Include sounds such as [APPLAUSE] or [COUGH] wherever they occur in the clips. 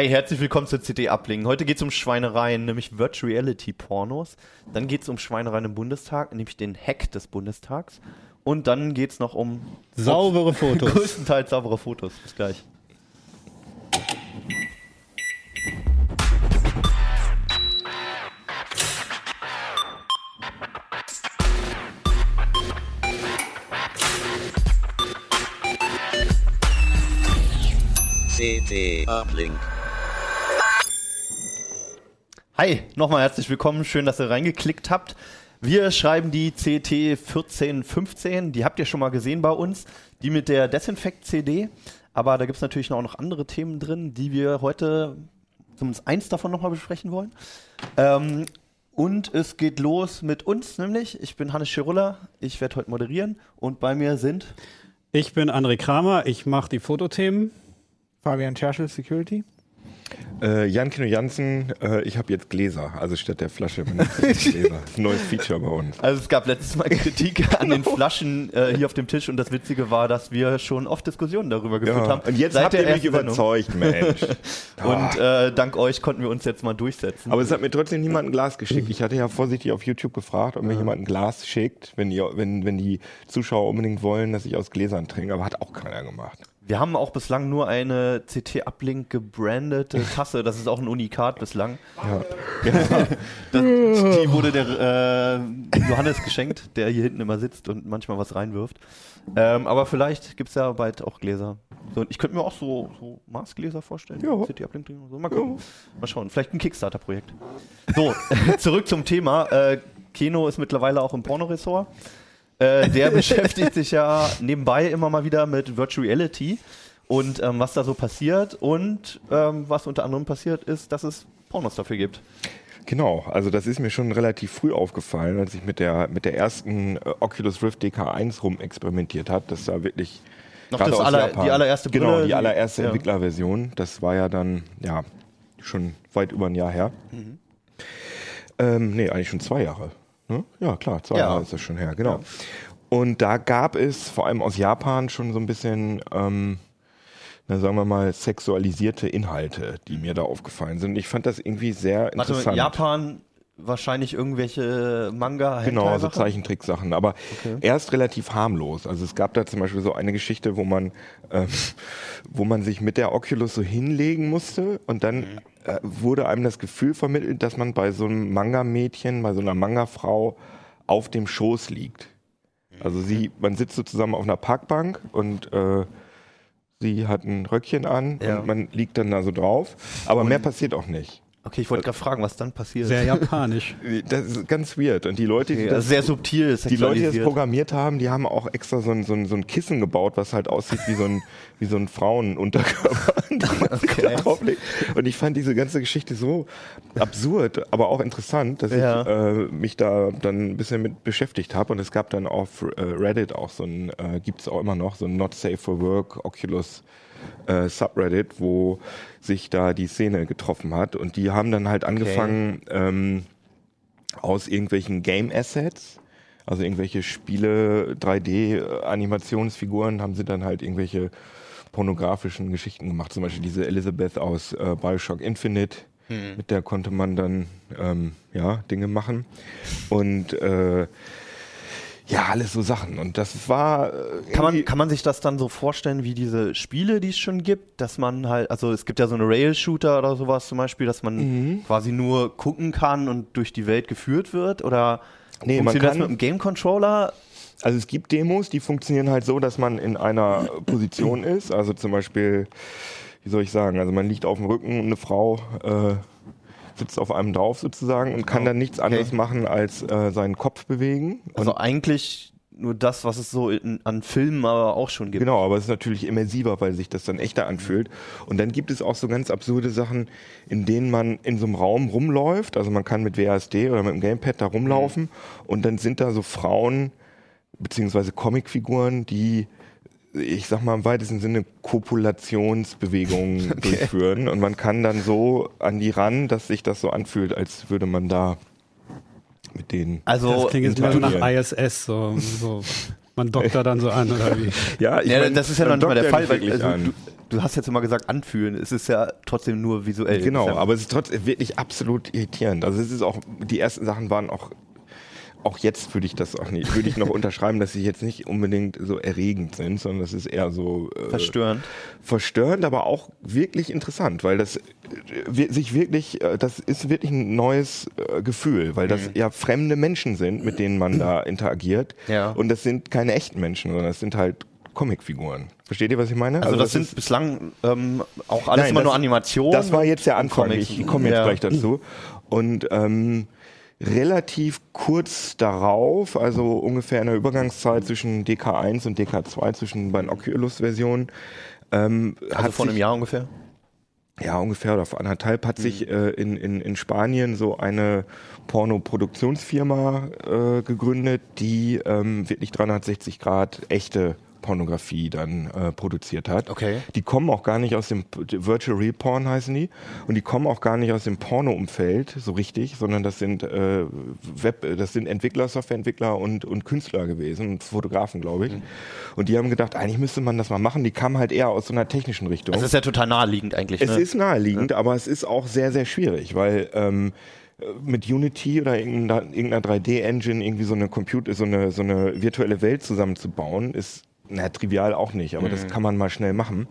Hi, herzlich willkommen zur CD Ablingen. Heute geht es um Schweinereien, nämlich Virtual Reality Pornos. Dann geht es um Schweinereien im Bundestag, nämlich den Hack des Bundestags. Und dann geht es noch um saubere Fotos. [LAUGHS] Größtenteils saubere Fotos. Bis gleich. CT Uplink. Hi, nochmal herzlich willkommen. Schön, dass ihr reingeklickt habt. Wir schreiben die CT 1415. Die habt ihr schon mal gesehen bei uns. Die mit der Desinfekt-CD. Aber da gibt es natürlich auch noch andere Themen drin, die wir heute zumindest eins davon nochmal besprechen wollen. Ähm, und es geht los mit uns, nämlich. Ich bin Hannes Schirulla. Ich werde heute moderieren. Und bei mir sind. Ich bin André Kramer. Ich mache die Fotothemen. Fabian Scherschel, Security. Äh, Jan Kino Jansen, äh, ich habe jetzt Gläser, also statt der Flasche [LAUGHS] Gläser. Neues Feature bei uns. Also es gab letztes Mal Kritik an den Flaschen äh, hier auf dem Tisch und das Witzige war, dass wir schon oft Diskussionen darüber geführt ja, haben. Und jetzt habt ihr mich überzeugt, Mensch. [LAUGHS] und äh, dank euch konnten wir uns jetzt mal durchsetzen. Aber es hat mir trotzdem niemand ein Glas geschickt. Ich hatte ja vorsichtig auf YouTube gefragt, ob mir jemand ein Glas schickt, wenn, ihr, wenn, wenn die Zuschauer unbedingt wollen, dass ich aus Gläsern trinke, aber hat auch keiner gemacht. Wir haben auch bislang nur eine CT-Uplink gebrandete [LAUGHS] Tasse. Das ist auch ein Unikat bislang. Ja. ja. Das, die wurde der äh, Johannes geschenkt, der hier hinten immer sitzt und manchmal was reinwirft. Ähm, aber vielleicht gibt es ja bald auch Gläser. So, ich könnte mir auch so, so Maßgläser vorstellen. Ja. CT-Uplink. So, mal, gucken. Ja. mal schauen. Vielleicht ein Kickstarter-Projekt. So, [LAUGHS] zurück zum Thema. Äh, Keno ist mittlerweile auch im Pornoressort. Äh, der [LAUGHS] beschäftigt sich ja nebenbei immer mal wieder mit Virtual Reality und ähm, was da so passiert. Und ähm, was unter anderem passiert ist, dass es Pornos dafür gibt. Genau, also das ist mir schon relativ früh aufgefallen, als ich mit der, mit der ersten äh, Oculus Rift DK1 rum experimentiert habe. Das war wirklich noch das aller, die allererste Brille, Genau, die allererste ja. Entwicklerversion. Das war ja dann, ja, schon weit über ein Jahr her. Mhm. Ähm, nee, eigentlich schon zwei Jahre. Ne? Ja, klar, zwei ja. Jahre ist das schon her, genau. Ja. Und da gab es vor allem aus Japan schon so ein bisschen, ähm, na, sagen wir mal, sexualisierte Inhalte, die mir da aufgefallen sind. Ich fand das irgendwie sehr Warte, interessant. Japan wahrscheinlich irgendwelche Manga. Genau, so Zeichentricksachen, aber okay. erst relativ harmlos. Also es gab da zum Beispiel so eine Geschichte, wo man, ähm, wo man sich mit der Oculus so hinlegen musste und dann mhm. Äh, wurde einem das Gefühl vermittelt, dass man bei so einem Manga-Mädchen, bei so einer Manga-Frau auf dem Schoß liegt. Also sie, man sitzt so zusammen auf einer Parkbank und äh, sie hat ein Röckchen an ja. und man liegt dann da so drauf. Aber und mehr passiert auch nicht. Okay, ich wollte gerade fragen, was dann passiert. Sehr japanisch. [LAUGHS] Das ist ganz weird. Und die Leute, die okay, das, sehr subtil, die Leute, die das programmiert haben, die haben auch extra so ein, so ein, so ein Kissen gebaut, was halt aussieht wie so ein, [LAUGHS] wie so ein Frauenunterkörper. [LAUGHS] okay. Und ich fand diese ganze Geschichte so absurd, aber auch interessant, dass ja. ich äh, mich da dann ein bisschen mit beschäftigt habe. Und es gab dann auf äh, Reddit auch so ein, äh, gibt es auch immer noch, so ein Not Safe for Work Oculus äh, Subreddit, wo sich da die Szene getroffen hat. Und die haben dann halt angefangen, okay. ähm, aus irgendwelchen Game Assets, also irgendwelche Spiele, 3D-Animationsfiguren, haben sie dann halt irgendwelche pornografischen Geschichten gemacht. Zum Beispiel diese Elizabeth aus äh, Bioshock Infinite. Hm. Mit der konnte man dann ähm, ja Dinge machen. Und äh, ja, alles so Sachen. Und das war. Äh, kann, man, kann man sich das dann so vorstellen wie diese Spiele, die es schon gibt? Dass man halt, also es gibt ja so eine Rail-Shooter oder sowas zum Beispiel, dass man mhm. quasi nur gucken kann und durch die Welt geführt wird? Oder nee, funktioniert man kann, das mit einem Game-Controller? Also es gibt Demos, die funktionieren halt so, dass man in einer [CLEARS THROAT] Position ist. Also zum Beispiel, wie soll ich sagen, also man liegt auf dem Rücken und eine Frau. Äh, sitzt auf einem drauf sozusagen und kann dann nichts anderes okay. machen als äh, seinen Kopf bewegen. Also eigentlich nur das, was es so in, an Filmen aber auch schon gibt. Genau, aber es ist natürlich immersiver, weil sich das dann echter anfühlt. Und dann gibt es auch so ganz absurde Sachen, in denen man in so einem Raum rumläuft. Also man kann mit WASD oder mit dem Gamepad da rumlaufen mhm. und dann sind da so Frauen beziehungsweise Comicfiguren, die ich sag mal im weitesten Sinne Kopulationsbewegungen [LAUGHS] okay. durchführen und man kann dann so an die ran, dass sich das so anfühlt, als würde man da mit denen. Also das klingt jetzt mehr so nach ISS so, so Man dockt da dann so an, oder wie? [LAUGHS] Ja, ich Ja, mein, das ist ja noch nicht mal der Fall, weil wirklich also, an. du, du hast jetzt immer gesagt anfühlen, es ist ja trotzdem nur visuell. Genau, aber es ist trotzdem wirklich absolut irritierend. Also es ist auch, die ersten Sachen waren auch, auch jetzt würde ich das auch nicht, würde ich noch [LAUGHS] unterschreiben, dass sie jetzt nicht unbedingt so erregend sind, sondern das ist eher so äh, verstörend. verstörend, aber auch wirklich interessant, weil das äh, sich wirklich, äh, das ist wirklich ein neues äh, Gefühl, weil das ja fremde Menschen sind, mit denen man da [CLEARS THROAT] interagiert. Ja. Und das sind keine echten Menschen, sondern das sind halt Comicfiguren. Versteht ihr, was ich meine? Also, das, ist- sind bislang ähm, auch alles Nein, immer das- nur Animationen. Das war jetzt der Anfang. Comics. Ich komme jetzt Ja. gleich dazu. [CLEARS THROAT] Und ähm, relativ kurz darauf, also ungefähr in der Übergangszeit zwischen DK1 und DK2, zwischen beiden Oculus-Versionen, ähm, Also hat vor einem sich, Jahr ungefähr. ja ungefähr oder vor anderthalb hat sich Mhm. äh, in, in, in Spanien so eine Pornoproduktionsfirma äh, gegründet, die ähm, wirklich 360 Grad echte Pornografie dann äh, produziert hat. Okay. Die kommen auch gar nicht aus dem Virtual Real Porn heißen die und die kommen auch gar nicht aus dem Porno-Umfeld so richtig, sondern das sind äh, Web, das sind Entwickler, Softwareentwickler und und Künstler gewesen und Fotografen, glaube ich. Und die haben gedacht, eigentlich müsste man das mal machen. Die kamen halt eher aus so einer technischen Richtung. Das ist ja total naheliegend eigentlich. Es ne? ist naheliegend, aber es ist auch sehr, sehr schwierig, weil ähm, mit Unity oder irgendeiner, irgendeiner 3D-Engine irgendwie so eine Computer, so eine, so eine virtuelle Welt zusammenzubauen, ist na, trivial auch nicht, aber Mhm. das kann man mal schnell machen.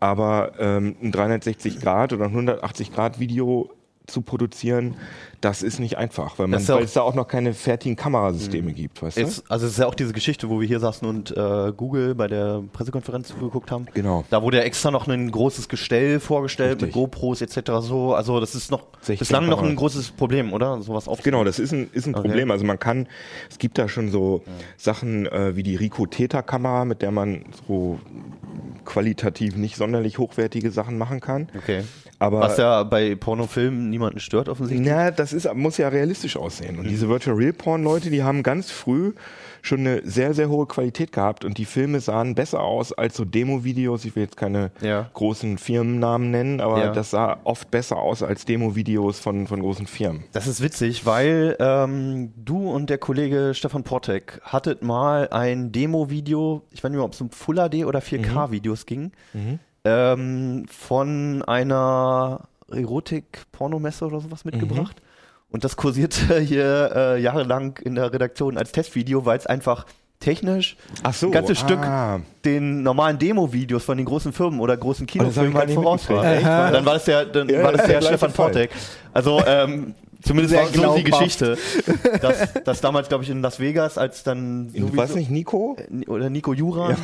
Aber ähm, ein 360 Grad oder ein 180 Grad Video zu produzieren, das ist nicht einfach, weil, man, ja weil es da auch noch keine fertigen Kamerasysteme gibt, weißt du? Ist, also es ist ja auch diese Geschichte, wo wir hier saßen und äh, Google bei der Pressekonferenz zugeguckt haben. Genau. Da wurde ja extra noch ein großes Gestell vorgestellt mit Richtig. GoPros etc. so. Also das ist noch 16 bislang noch ein großes Problem, oder? Sowas. Genau, das ist ein, ist ein Okay. Problem. Also man kann, es gibt da schon so Sachen äh, wie die Ricoh Theta Kamera, mit der man so qualitativ nicht sonderlich hochwertige Sachen machen kann. Okay. Aber Was ja bei Pornofilmen niemanden stört offensichtlich. na, das ist, muss ja realistisch aussehen. Und diese Virtual Real Porn Leute, die haben ganz früh schon eine sehr, sehr hohe Qualität gehabt und die Filme sahen besser aus als so Demo-Videos. Ich will jetzt keine Ja. großen Firmennamen nennen, aber Ja. das sah oft besser aus als Demo-Videos von, von großen Firmen. Das ist witzig, weil ähm, du und der Kollege Stefan Portek hattet mal ein Demo-Video, ich weiß nicht mehr, ob es um Full HD oder 4K-Videos ging, ähm, von einer Erotik-Pornomesse oder sowas mitgebracht. Und das kursierte [LAUGHS] hier äh, jahrelang in der Redaktion als Testvideo, weil es einfach technisch so, ein ganzes Stück ah. den normalen Demo-Videos von den großen Firmen oder großen ich Kinofilmen halt voraus war. Dann war das der, dann Ja, war das ja, der [LAUGHS] gleiche Stefan. Portek. Also ähm, zumindest war so die. Geschichte, dass, dass damals, glaube ich, in Las Vegas, als dann In, weiß nicht, Nico? oder Nico Jura.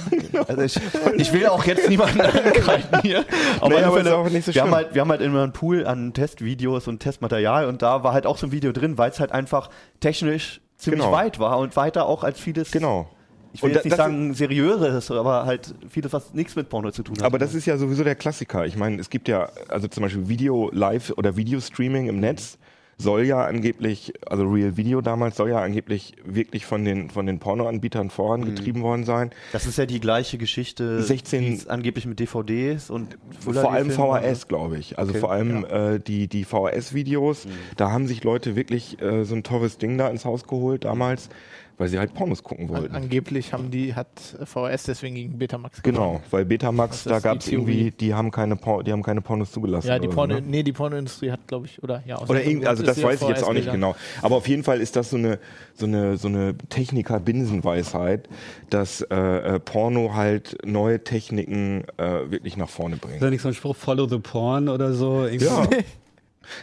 Also ich, ich will auch jetzt niemanden [LAUGHS] angreifen hier. Aber, Nee, auf aber Fälle, auch nicht so wir, haben halt, wir haben halt immer einen Pool an Testvideos und Testmaterial und da war halt auch so ein Video drin, weil es halt einfach technisch ziemlich Genau. weit war und weiter auch als vieles. Genau. Ich will Und jetzt nicht sagen seriöses, aber halt vieles, was nichts mit Porno zu tun hat. Aber das ist ja sowieso der Klassiker. Ich meine, es gibt ja, also zum Beispiel Video Live oder Videostreaming im Netz soll ja angeblich, also Real Video damals soll ja angeblich wirklich von den, von den Pornoanbietern vorangetrieben worden sein. Das ist ja die gleiche Geschichte, 16 wie es angeblich mit DVDs und Full vor allem VHS, glaube ich. Also Okay. vor allem äh, die, die VHS-Videos, da haben sich Leute wirklich äh, so ein teures Ding da ins Haus geholt damals, weil sie halt Pornos gucken An, wollten. angeblich haben die, hat VHS deswegen gegen Betamax Genau, weil Betamax, da ist gab es irgendwie, die haben keine, Por die haben keine Pornos zugelassen. Ja, die Porno, so, ne? nee, die Pornoindustrie hat, glaube ich, oder ja. aus Oder irgendwie, also ist das weiß ich jetzt auch nicht genau. Aber auf jeden Fall ist das so eine so eine so eine Techniker-Binsenweisheit, dass äh, äh, Porno halt neue Techniken äh, wirklich nach vorne Ist bringt. da nicht so ein Spruch, follow the porn oder so? Irgendwie- Ja. [LAUGHS] [LAUGHS]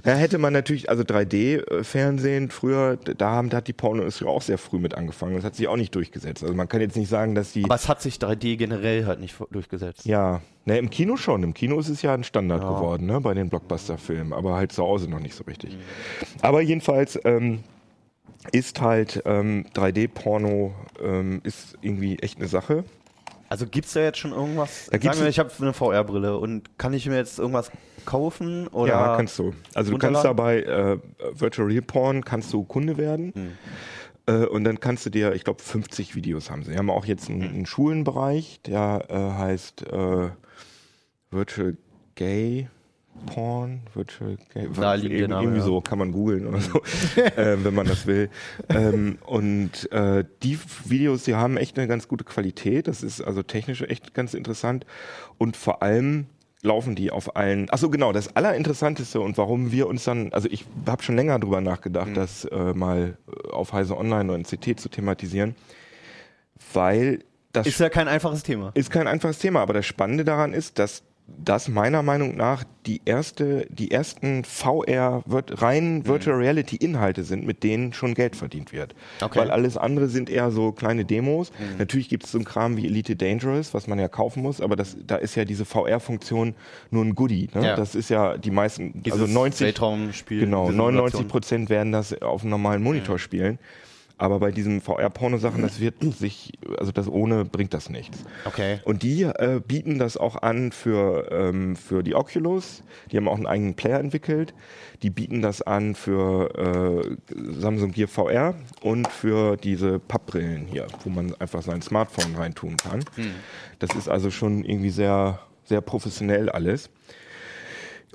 Da hätte man natürlich, also 3D-Fernsehen früher, da haben, da hat die Pornoindustrie auch sehr früh mit angefangen. Das hat sich auch nicht durchgesetzt. Also man kann jetzt nicht sagen, dass die. Aber es hat sich 3D generell halt nicht durchgesetzt. ja, ne, im Kino schon. Im Kino ist es ja ein Standard Ja. geworden, ne, bei den Blockbuster-Filmen, aber halt zu Hause noch nicht so richtig. Aber jedenfalls ähm, ist halt ähm, 3D-Porno ähm, ist irgendwie echt eine Sache. Also gibt es da jetzt schon irgendwas? Da gibt's Sagen wir, ich habe eine VR-Brille und kann ich mir jetzt irgendwas kaufen? Oder ja, kannst du. Also du kannst dabei äh, Virtual Real Porn kannst du Kunde werden. Hm. Äh, und dann kannst du dir, ich glaube, 50 Videos haben sie. Sie haben auch jetzt einen, Hm. einen Schulenbereich, der äh, heißt äh, Virtual Gay Porn, Virtual Game, Naheliegender irgendwie, Name, irgendwie ja. so kann man googeln oder so, [LAUGHS] äh, wenn man das will. ähm, und äh, die Videos, die haben echt eine ganz gute Qualität. Das ist also technisch echt ganz interessant. Und vor allem laufen die auf allen. Ach so genau, das Allerinteressanteste und warum wir uns dann, also ich habe schon länger drüber nachgedacht, Mhm. das äh, mal äh, auf Heise Online oder in CT zu thematisieren, weil das Ist ja kein einfaches Thema. ist kein einfaches Thema, aber das Spannende daran ist, dass das meiner Meinung nach die erste, die ersten VR rein Virtual Reality Inhalte sind, mit denen schon Geld verdient wird. Okay. Weil alles andere sind eher so kleine Demos. Natürlich gibt es so einen Kram wie Elite Dangerous, was man ja kaufen muss, aber das, da ist ja diese VR-Funktion nur ein Goodie. Ne? Ja. Das ist ja die meisten, Dieses also 90, Weltraumspiel. Genau, diese 99 Simulation. Prozent werden das auf einem normalen Monitor spielen. Aber bei diesen VR-Porno-Sachen, das wird sich, also das ohne bringt das nichts. Okay. Und die äh, bieten das auch an für, ähm, für die Oculus. Die haben auch einen eigenen Player entwickelt. Die bieten das an für äh, Samsung Gear VR und für diese Pappbrillen hier, wo man einfach sein Smartphone reintun kann. Das ist also schon irgendwie sehr, sehr professionell alles.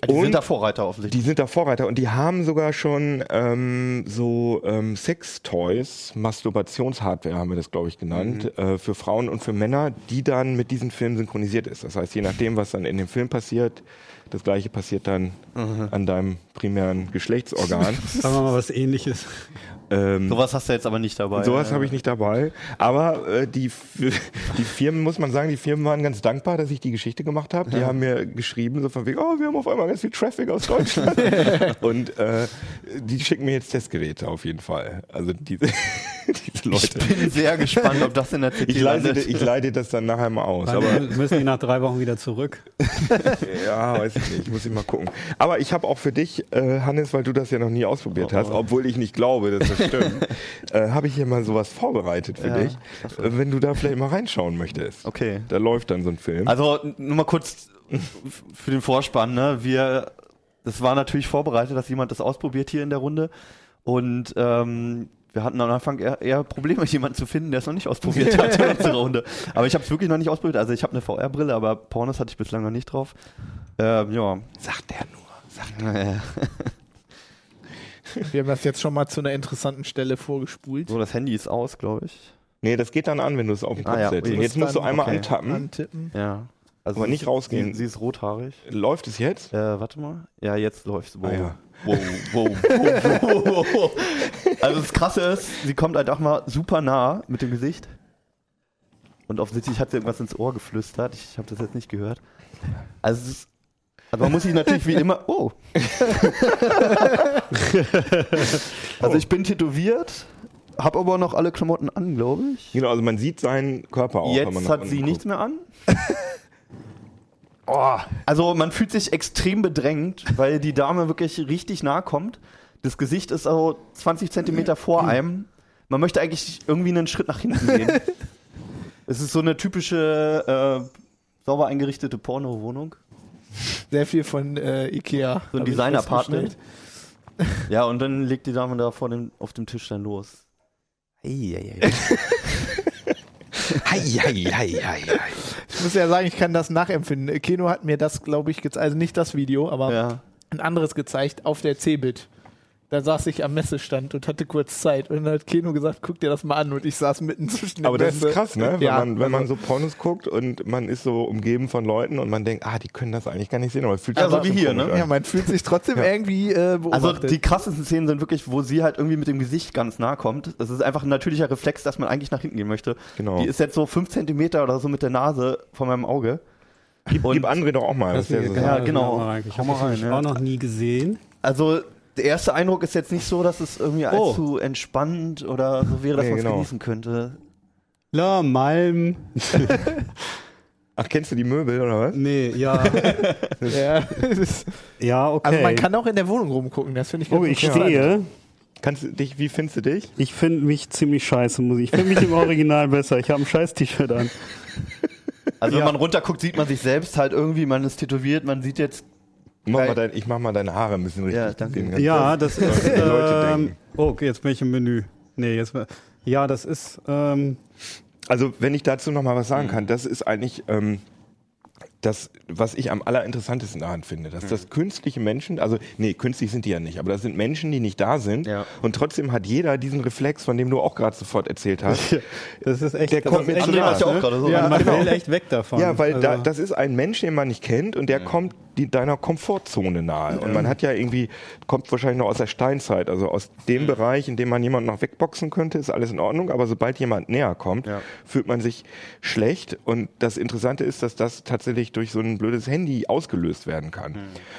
Die Und- sind da Vorreiter offensichtlich. Die sind da Vorreiter und die haben sogar schon ähm, so ähm, Sex-Toys, Masturbationshardware haben wir das, glaube ich, genannt, äh, für Frauen und für Männer, die dann mit diesen Filmen synchronisiert ist. Das heißt, je nachdem, was dann in dem Film passiert, das gleiche passiert dann an deinem primären Geschlechtsorgan. Sagen wir mal was ähnliches. Ähm, Sowas hast du jetzt aber nicht dabei. Sowas Äh, habe ich nicht dabei. Aber äh, die, [LAUGHS] die Firmen, muss man sagen, die Firmen waren ganz dankbar, dass ich die Geschichte gemacht habe. Die haben mir geschrieben, so von wegen, oh, wir haben auf einmal ganz viel Traffic aus Deutschland. [LAUGHS] Und äh, die schicken mir jetzt Testgeräte auf jeden Fall. Also diese, [LAUGHS] diese Leute. Ich bin sehr gespannt, ob das in der CT Ich leite, landet. ich leite das dann nachher mal aus. Dann Aber müssen die nach drei Wochen wieder zurück. [LAUGHS] ja, weiß ich nicht, muss ich mal gucken. Aber ich habe auch für dich, äh, Hannes, weil du das ja noch nie ausprobiert hast, obwohl ich nicht glaube, dass das stimmt, [LAUGHS] äh, habe ich hier mal sowas vorbereitet für Ja, dich, äh, wenn du da vielleicht mal reinschauen möchtest. Okay. Da läuft dann so ein Film. Also nur mal kurz für den Vorspann, ne? Wir, das war natürlich vorbereitet, dass jemand das ausprobiert hier in der Runde. Und ähm, wir hatten am Anfang eher, eher Probleme, [LAUGHS] jemanden zu finden, der es noch nicht ausprobiert hat in unserer [LAUGHS] Runde. Aber ich habe es wirklich noch nicht ausprobiert. Also ich habe eine VR-Brille, aber Pornos hatte ich bislang noch nicht drauf. Ähm, ja. sagt der nur. Sagt Naja. [LAUGHS] Wir haben das jetzt schon mal zu einer interessanten Stelle vorgespult. So, das Handy ist aus, glaube ich. Nee, das geht dann an, wenn du es auf den Ah, Kopf ja, setzt. jetzt musst du einmal okay. antappen. Antippen. Ja. Also Aber nicht rausgehen. Sie, sie ist rothaarig. Läuft es jetzt? Äh, warte mal. Ja, jetzt läuft's. Wow. Ah, ja. Wow, wow, wow, wow, wow. Also das Krasse ist, sie kommt halt auch mal super nah mit dem Gesicht. Und offensichtlich hat sie irgendwas ins Ohr geflüstert. Ich habe das jetzt nicht gehört. Also, ist, also man muss sich natürlich wie immer. Oh. [LAUGHS] also ich bin tätowiert, habe aber noch alle Klamotten an, glaube ich. Genau, also man sieht seinen Körper auch. Jetzt hat sie guckt. nichts mehr an. [LAUGHS] oh, also man fühlt sich extrem bedrängt, weil die Dame wirklich richtig nah kommt. Das Gesicht ist so 20 Zentimeter vor einem. Man möchte eigentlich irgendwie einen Schritt nach hinten gehen. [LAUGHS] es ist so eine typische äh, sauber eingerichtete Porno-Wohnung. Sehr viel von äh, Ikea. So ein Design-Apartment. Ja, und dann legt die Dame da vor dem, auf dem Tisch dann los. Eieiei. Hei, hei, hei, [LAUGHS] hei, hei. Ich muss ja sagen, ich kann das nachempfinden. Keno hat mir das, glaube ich, gezeigt, also nicht das Video, aber Ja. ein anderes gezeigt auf der Cebit. Da saß ich am Messestand und hatte kurz Zeit. Und dann hat Keno gesagt, guck dir das mal an. Und ich saß mitten zwischen den Aber das ist Messe. krass, ne? Wenn, Ja, man, wenn man also- so Pornos guckt und man ist so umgeben von Leuten und man denkt, ah, die können das eigentlich gar nicht sehen, aber es fühlt sich Ja, so trotzdem wie hier, ne? an. Ja, man fühlt sich trotzdem irgendwie äh, Also beobachtet. die krassesten Szenen sind wirklich, wo sie halt irgendwie mit dem Gesicht ganz nah kommt. Das ist einfach ein natürlicher Reflex, dass man eigentlich nach hinten gehen möchte. Genau. Die ist jetzt so fünf Zentimeter oder so mit der Nase von meinem Auge. Gib, gib André doch auch mal. Das Das ist ja so Ja, genau. Ich habe das ja. auch noch nie gesehen. Also der erste Eindruck ist jetzt nicht so, dass es irgendwie Oh. allzu entspannt oder so wäre, dass Nee, man es genau. genießen könnte. La Malm. [LAUGHS] Ach, kennst du die Möbel oder was? Nee, ja. [LAUGHS] ja, ja, okay. Also man kann auch in der Wohnung rumgucken, das finde ich ganz oh, ich stehe. Kannst du dich, wie findest du dich? Ich finde mich ziemlich scheiße, muss ich. Ich finde mich im Original [LAUGHS] besser. Ich habe ein scheiß T-Shirt an. Also Ja. wenn man runterguckt, sieht man sich selbst halt irgendwie, man ist tätowiert, man sieht jetzt. Mach mal dein, ich mach mal deine Haare ein bisschen richtig. Ja, danke. Ja, das ist. die Leute Ähm, denken. oh, okay, jetzt bin ich im Menü. Nee, jetzt. Ja, das ist. Ähm, Also, wenn ich dazu noch mal was Mhm. sagen kann, das ist eigentlich ähm, das, was ich am allerinteressantesten daran finde, dass Mhm. das künstliche Menschen, also nee, künstlich sind die ja nicht, aber das sind Menschen, die nicht da sind Ja. und trotzdem hat jeder diesen Reflex, von dem du auch gerade sofort erzählt hast. Das ist echt, Der das kommt ist echt mit- krass, ja auch ne? gerade so. Ja, man genau. will echt weg davon. Ja, weil da, Also- das ist ein Mensch, den man nicht kennt und der kommt die, deiner Komfortzone nahe. Und man hat ja irgendwie, kommt wahrscheinlich noch aus der Steinzeit, also aus dem Bereich, in dem man jemanden noch wegboxen könnte, ist alles in Ordnung. Aber sobald jemand näher kommt, Ja. fühlt man sich schlecht. Und das Interessante ist, dass das tatsächlich durch so ein blödes Handy ausgelöst werden kann.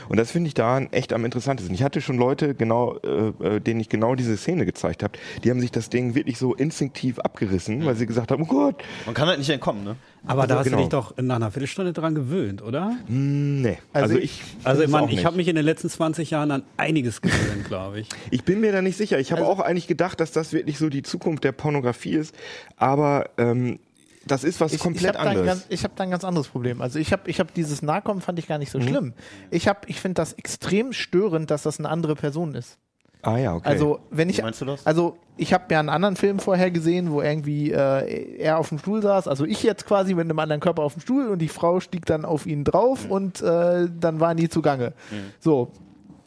Und das finde ich daran echt am interessantesten. Ich hatte schon Leute, genau, äh, äh, denen ich genau diese Szene gezeigt habe, die haben sich das Ding wirklich so instinktiv abgerissen, weil sie gesagt haben, oh Gott, Man kann halt nicht entkommen, ne? aber da hast genau. du dich doch nach einer Viertelstunde dran gewöhnt, oder? nee. Also Also, ich- Also ich ich nicht. habe mich in den letzten 20 Jahren an einiges gewöhnt, glaube ich. [LAUGHS] Ich bin mir da nicht sicher. Ich habe Also auch eigentlich gedacht, dass das wirklich so die Zukunft der Pornografie ist. Aber ähm, das ist was Ich, komplett ich habe da, ein anderes. ganz- ich hab da ein ganz anderes Problem. Also ich habe ich hab dieses Nahkommen fand ich gar Mhm. nicht so schlimm. Ich, hab- ich finde das extrem störend, dass das eine andere Person ist. Ah ja, okay. Also wenn ich, Wie meinst du das? also ich habe ja einen anderen Film vorher gesehen, wo irgendwie äh, er auf dem Stuhl saß, also ich jetzt quasi mit einem anderen Körper auf dem Stuhl und die Frau stieg dann auf ihn drauf Mhm. und äh, dann waren die zugange. So.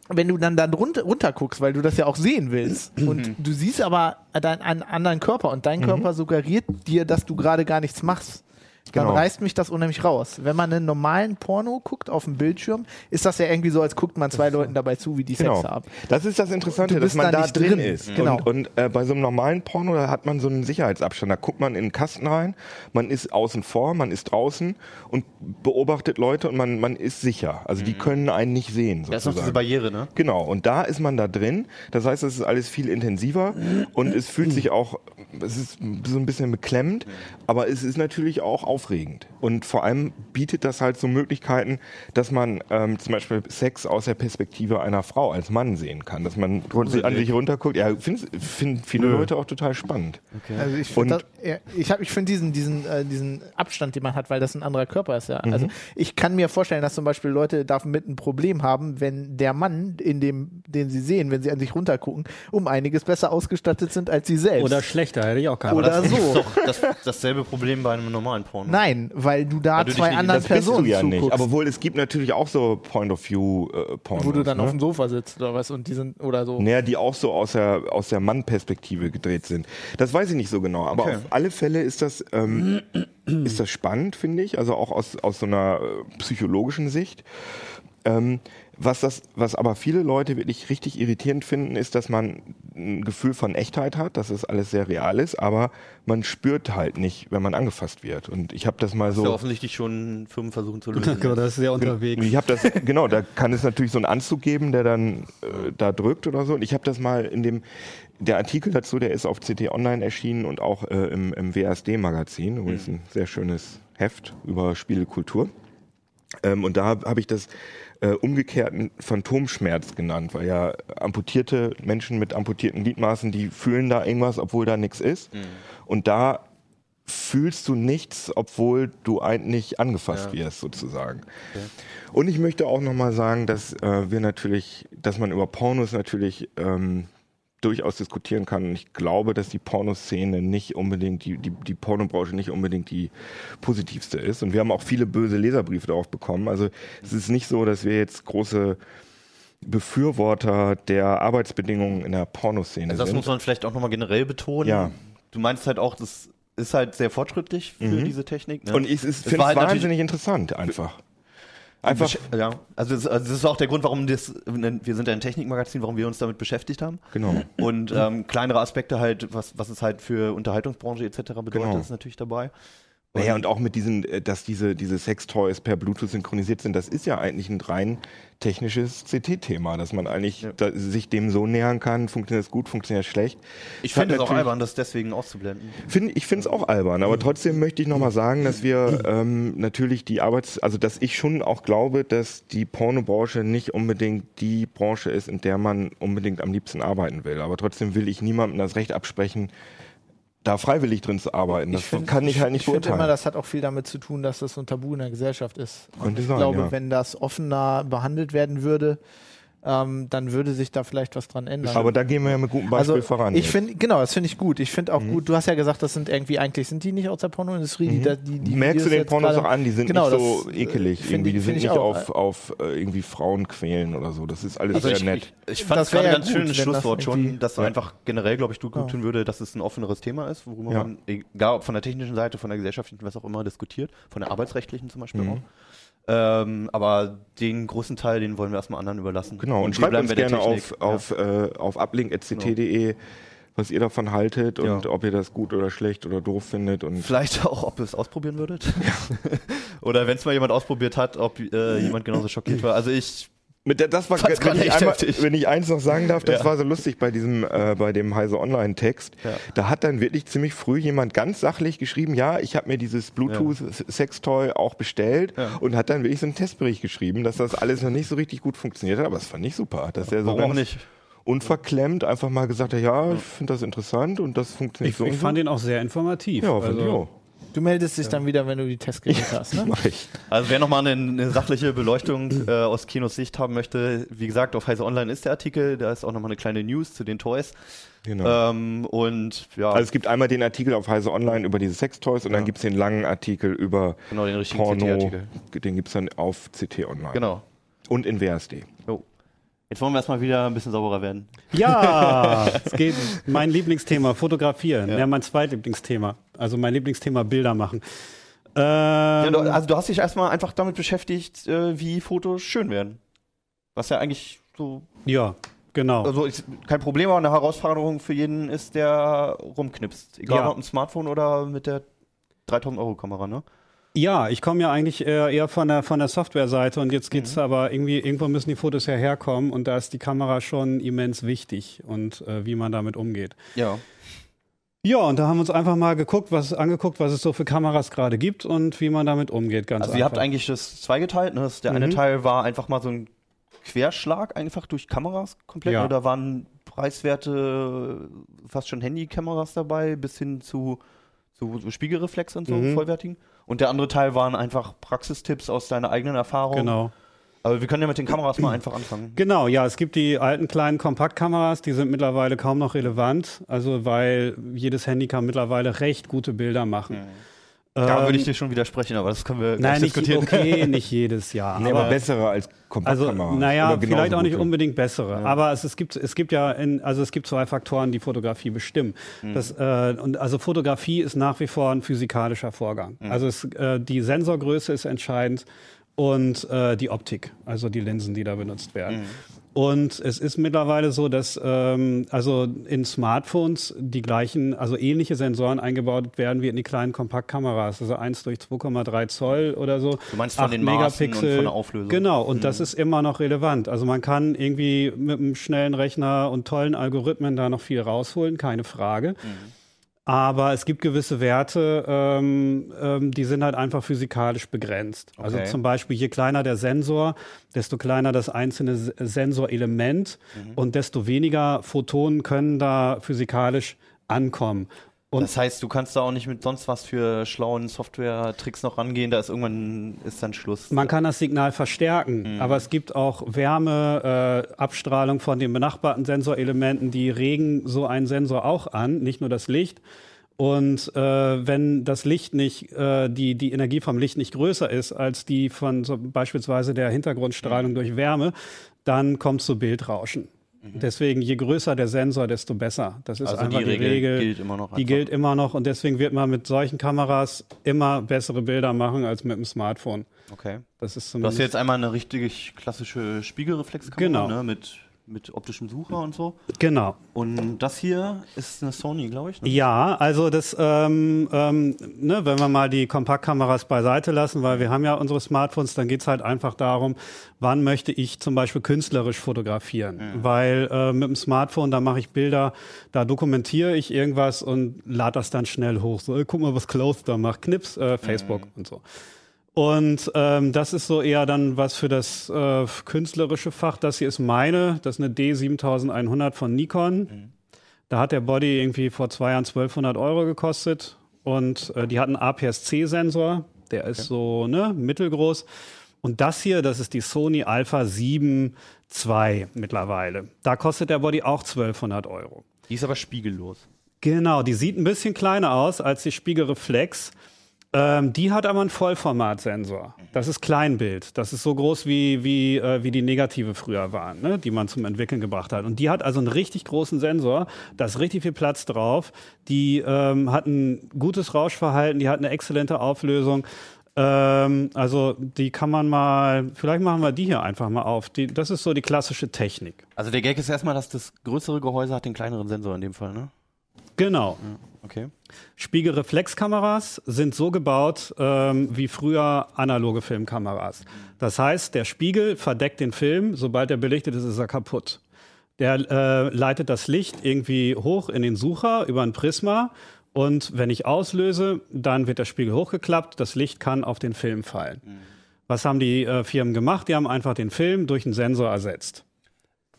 Wenn du dann, dann runter, runter guckst, weil du das ja auch sehen willst Mhm. [CLEARS THROAT] und du siehst aber deinen einen anderen Körper und dein Körper suggeriert dir, dass du gerade gar nichts machst. Dann Genau. reißt mich das unheimlich raus. Wenn man einen normalen Porno guckt auf dem Bildschirm, ist das ja irgendwie so, als guckt man zwei Leuten dabei zu, wie die Genau. Sex haben. Das ist das Interessante, dass man da drin drin. ist. Genau. Und, und äh, bei so einem normalen Porno, da hat man so einen Sicherheitsabstand. Da guckt man in den Kasten rein, man ist außen vor, man ist draußen und beobachtet Leute und man, man ist sicher. Also die können einen nicht sehen. Da ist noch diese sozusagen. Barriere, ne? Genau, und da ist man da drin. Das heißt, es ist alles viel intensiver und es fühlt sich auch, es ist so ein bisschen beklemmend, aber es ist natürlich auch aufregend. Und vor allem bietet das halt so Möglichkeiten, dass man ähm, zum Beispiel Sex aus der Perspektive einer Frau als Mann sehen kann. Dass man an sich runterguckt. Ja, finden find viele Leute auch total spannend. Also ich Und- finde ja, ich, hab- ich find diesen, diesen, äh, diesen Abstand, den man hat, weil das ein anderer Körper ist. Ja. Mhm. Also ich kann mir vorstellen, dass zum Beispiel Leute damit ein Problem haben, wenn der Mann, in dem, den sie sehen, wenn sie an sich runtergucken, um einiges besser ausgestattet sind als sie selbst. Oder schlechter, hätte ich auch keine Oder das so. ist doch [LAUGHS] das, dasselbe Problem bei einem normalen Porno. Nein, weil du da Weil du zwei nicht- anderen Das bist Personen du ja zuguckst, nicht. Aber wohl, es gibt natürlich auch so Point-of-View-Pornos. wo du dann ne? auf dem Sofa sitzt oder was und die sind oder so. Naja, die auch so aus der, aus der Mann-Perspektive gedreht sind. Das weiß ich nicht so genau, aber Okay. auf alle Fälle ist das, ähm, [CLEARS THROAT] ist das spannend, finde ich, also auch aus, aus so einer äh, psychologischen Sicht. Ähm, was, das, was aber viele Leute wirklich richtig irritierend finden, ist, dass man ein Gefühl von Echtheit hat, dass es alles sehr real ist, aber man spürt halt nicht, wenn man angefasst wird. Und ich habe das mal Das ist ja so. offensichtlich schon Firmen versuchen zu [LAUGHS] lösen. Genau, das ist sehr unterwegs. Ich habe das, genau, da kann es natürlich so einen Anzug geben, der dann äh, da drückt oder so. Und ich habe das mal in dem, der Artikel dazu, der ist auf CT Online erschienen und auch äh, im, im WSD-Magazin. Übrigens ein sehr schönes Heft über Spielekultur. Ähm, und da habe hab ich das äh, umgekehrten Phantomschmerz genannt, weil ja amputierte Menschen mit amputierten Gliedmaßen, die fühlen da irgendwas, obwohl da nichts ist. Und da fühlst du nichts, obwohl du eigentlich angefasst wirst, sozusagen. Und ich möchte auch nochmal sagen, dass äh, wir natürlich, dass man über Pornos natürlich ähm, durchaus diskutieren kann. Ich glaube, dass die Pornoszene nicht unbedingt, die, die, die Pornobranche nicht unbedingt die positivste ist. Und wir haben auch viele böse Leserbriefe darauf bekommen. Also es ist nicht so, dass wir jetzt große Befürworter der Arbeitsbedingungen in der Pornoszene Also das sind. muss man vielleicht auch nochmal generell betonen. Ja. Du meinst halt auch, das ist halt sehr fortschrittlich für diese Technik. Ne? Und ich, finde es halt wahnsinnig interessant einfach. Einfach, Ja, also das, also das ist auch der Grund, warum das, wir sind ja ein Technikmagazin, warum wir uns damit beschäftigt haben. genau. Und ähm, kleinere Aspekte halt, was, was es halt für Unterhaltungsbranche etc. bedeutet, Genau. ist natürlich dabei. Naja, und auch mit diesen, äh, dass diese, diese Sextoys per Bluetooth synchronisiert sind, das ist ja eigentlich ein rein technisches CT-Thema, dass man eigentlich da, sich dem so nähern kann, funktioniert es gut, funktioniert es schlecht. Ich finde es auch albern, das deswegen auszublenden. Find, ich finde es auch albern, aber trotzdem möchte ich nochmal sagen, dass wir ähm, natürlich die Arbeits-, also dass ich schon auch glaube, dass die Pornobranche nicht unbedingt die Branche ist, in der man unbedingt am liebsten arbeiten will. Aber trotzdem will ich niemandem das Recht absprechen, da freiwillig drin zu arbeiten. Das find- kann ich halt nicht ich finde beurteilen. immer, das hat auch viel damit zu tun, dass das so ein Tabu in der Gesellschaft ist. Und ich sein, glaube, ja. wenn das offener behandelt werden würde, ähm, dann würde sich da vielleicht was dran ändern. Aber da gehen wir ja mit gutem Beispiel also voran. ich finde, genau, das finde ich gut. Ich finde auch gut, du hast ja gesagt, das sind irgendwie, eigentlich sind die nicht aus der Pornoindustrie, die, da- die, die Merkst Videos du den Pornos auch an, die sind Genau, nicht so das, äh, ekelig. Irgendwie, ich- die sind nicht auch. auf, auf äh, irgendwie Frauen quälen oder so. Das ist alles Also sehr ich, nett. ich, ich fand Das gerade ja ganz gut, schön ein wenn das Schlusswort irgendwie- schon, dass Ja. einfach generell, glaube ich, du gut tun würde, dass es ein offeneres Thema ist, worüber Ja. man, egal ob von der technischen Seite, von der gesellschaftlichen, was auch immer, diskutiert, von der arbeitsrechtlichen zum Beispiel Mhm. auch. Ähm, aber den großen Teil, den wollen wir erstmal anderen überlassen. Genau, und, wir schreibt uns gerne auf, auf, äh, auf uplink.ct.de, was ihr davon haltet und Ja. ob ihr das gut oder schlecht oder doof findet. Und Vielleicht auch, ob ihr es ausprobieren würdet. [LAUGHS] Oder wenn es mal jemand ausprobiert hat, ob äh, jemand genauso schockiert war. Also ich, Mit der, das war, wenn ich, einmal, wenn ich eins noch sagen darf, das Ja. war so lustig bei diesem, äh, bei dem Heise Online Text. Ja. Da hat dann wirklich ziemlich früh jemand ganz sachlich geschrieben, ja, ich habe mir dieses Bluetooth Sextoy auch bestellt Ja. und hat dann wirklich so einen Testbericht geschrieben, dass das alles noch nicht so richtig gut funktioniert hat, aber das fand ich super, dass er so warum auch ganz nicht? unverklemmt einfach mal gesagt hat, ja, ich finde das interessant und das funktioniert Ich, so ich fand so. ihn auch sehr informativ. Ja, fand ich also, auch. Du meldest dich dann wieder, wenn du die Testgeräte hast, ne? Mach ich. Also wer nochmal eine, eine sachliche Beleuchtung äh, aus Kinos Sicht haben möchte, wie gesagt, auf Heise Online ist der Artikel, da ist auch nochmal eine kleine News zu den Toys. Genau. Ähm, und ja, Also es gibt einmal den Artikel auf Heise Online über diese Sextoys und dann Ja. gibt es den langen Artikel über genau den richtigen Porno. CT-Artikel. Den gibt es dann auf CT Online. Genau. Und in WSD. Jo. Jetzt wollen wir erstmal wieder ein bisschen sauberer werden. Ja, es geht mein Lieblingsthema, fotografieren. Ja. Ja. mein zweitlieblingsthema. Also mein Lieblingsthema, Bilder machen. Ähm, Ja, du, also du hast dich erstmal einfach damit beschäftigt, äh, wie Fotos schön werden. Was ja eigentlich so, ja, genau. also ist kein Problem, aber eine Herausforderung für jeden ist, der rumknipst. Egal Ja. ob mit dem Smartphone oder mit der 3000 Euro Kamera, ne? Ja, ich komme ja eigentlich eher, von der, von der Softwareseite und jetzt geht's aber irgendwie, irgendwo müssen die Fotos ja herkommen und da ist die Kamera schon immens wichtig und äh, wie man damit umgeht. Ja. Ja, und da haben wir uns einfach mal geguckt, was angeguckt, was es so für Kameras gerade gibt und wie man damit umgeht. Ganz Also ihr habt eigentlich das zweigeteilt, ne? Das, der eine Mhm. Teil war einfach mal so ein Querschlag einfach durch Kameras komplett. Ja. Da waren preiswerte, fast schon Handykameras dabei, bis hin zu, zu Spiegelreflex und so, Mhm. vollwertigen. Und der andere Teil waren einfach Praxistipps aus deiner eigenen Erfahrung. Genau. Aber wir können ja mit den Kameras mal einfach anfangen. Genau, ja, es gibt die alten kleinen Kompaktkameras, die sind mittlerweile kaum noch relevant, also weil jedes Handy kann mittlerweile recht gute Bilder machen. Da Ähm, würde ich dir schon widersprechen, aber das können wir Nein, nicht, diskutieren. okay, [LAUGHS] nicht jedes Jahr. Nee, aber, bessere als Also, Kompaktkamera. naja, Oder genauso vielleicht auch nicht gute. unbedingt bessere. Aber es, es, gibt, es gibt ja, in, also es gibt zwei Faktoren, die Fotografie bestimmen. Mhm. Das, äh, und also Fotografie ist nach wie vor ein physikalischer Vorgang. Mhm. Also es, äh, die Sensorgröße ist entscheidend und äh, die Optik, also die Linsen, die da benutzt werden. Mhm. Und es ist mittlerweile so, dass ähm, also in Smartphones die gleichen, also ähnliche Sensoren eingebaut werden wie in die kleinen Kompaktkameras, also 1 durch 2,3 Zoll oder so. Du meinst von 8 den Maßen und Megapixel. von der Auflösung. Genau, und das ist immer noch relevant. Also man kann irgendwie mit einem schnellen Rechner und tollen Algorithmen da noch viel rausholen, keine Frage. Aber es gibt gewisse Werte, ähm, ähm, die sind halt einfach physikalisch begrenzt. Also Okay. zum Beispiel, je kleiner der Sensor, desto kleiner das einzelne Sensorelement und desto weniger Photonen können da physikalisch ankommen. Und das heißt, du kannst da auch nicht mit sonst was für schlauen Software-Tricks noch rangehen, da ist irgendwann ist dann Schluss. Man kann das Signal verstärken, aber es gibt auch Wärme, äh, Abstrahlung von den benachbarten Sensorelementen, die regen so einen Sensor auch an, nicht nur das Licht. Und äh, wenn das Licht nicht, äh, die, die Energie vom Licht nicht größer ist als die von so beispielsweise der Hintergrundstrahlung durch Wärme, dann kommt zu Bildrauschen. Deswegen, je größer der Sensor, desto besser. Das ist Also einfach die die, Regel Regel. gilt immer noch Die einfach. gilt immer noch und deswegen wird man mit solchen Kameras immer bessere Bilder machen als mit dem Smartphone. Okay. Das ist Du hast zumindest. jetzt einmal eine richtig klassische Spiegelreflexkamera, Genau. ne, mit, mit optischem Sucher und so. genau. Und das hier ist eine Sony, glaube ich. Ne? Ja, also das, ähm, ähm, ne, wenn wir mal die Kompaktkameras beiseite lassen, weil wir haben ja unsere Smartphones, dann geht's halt einfach darum, wann möchte ich zum Beispiel künstlerisch fotografieren. Weil äh, mit dem Smartphone, da mache ich Bilder, da dokumentiere ich irgendwas und lade das dann schnell hoch. So, guck mal, was Close da macht. Knips, äh, Facebook und so. Und ähm, das ist so eher dann was für das äh, künstlerische Fach. Das hier ist meine, das ist eine D7100 von Nikon. Da hat der Body irgendwie vor zwei Jahren 1200 Euro gekostet und äh, die hat einen APS-C-Sensor, der ist so ne, mittelgroß Und das hier, das ist die Sony Alpha 7 II mittlerweile. Da kostet der Body auch 1200 Euro. Die ist aber spiegellos. Genau, die sieht ein bisschen kleiner aus als die Spiegelreflex. Ähm, die hat aber einen Vollformatsensor. Das ist Kleinbild. Das ist so groß wie, wie, äh, wie die Negative früher waren, ne? die man zum Entwickeln gebracht hat. Und die hat also einen richtig großen Sensor. Da ist richtig viel Platz drauf. Die ähm, hat ein gutes Rauschverhalten, die hat eine exzellente Auflösung. Ähm, also die kann man mal, vielleicht machen wir die hier einfach mal auf. Die, das ist so die klassische Technik. Also der Gag ist erstmal, dass das größere Gehäuse hat den kleineren Sensor in dem Fall, ne? Genau. Ja, okay. Spiegelreflexkameras sind so gebaut ähm, wie früher analoge Filmkameras. Das heißt, der Spiegel verdeckt den Film, sobald er belichtet ist, ist er kaputt. Der äh, leitet das Licht irgendwie hoch in den Sucher über ein Prisma und wenn ich auslöse, dann wird der Spiegel hochgeklappt, das Licht kann auf den Film fallen. Mhm. Was haben die äh, Firmen gemacht? Die haben einfach den Film durch einen Sensor ersetzt.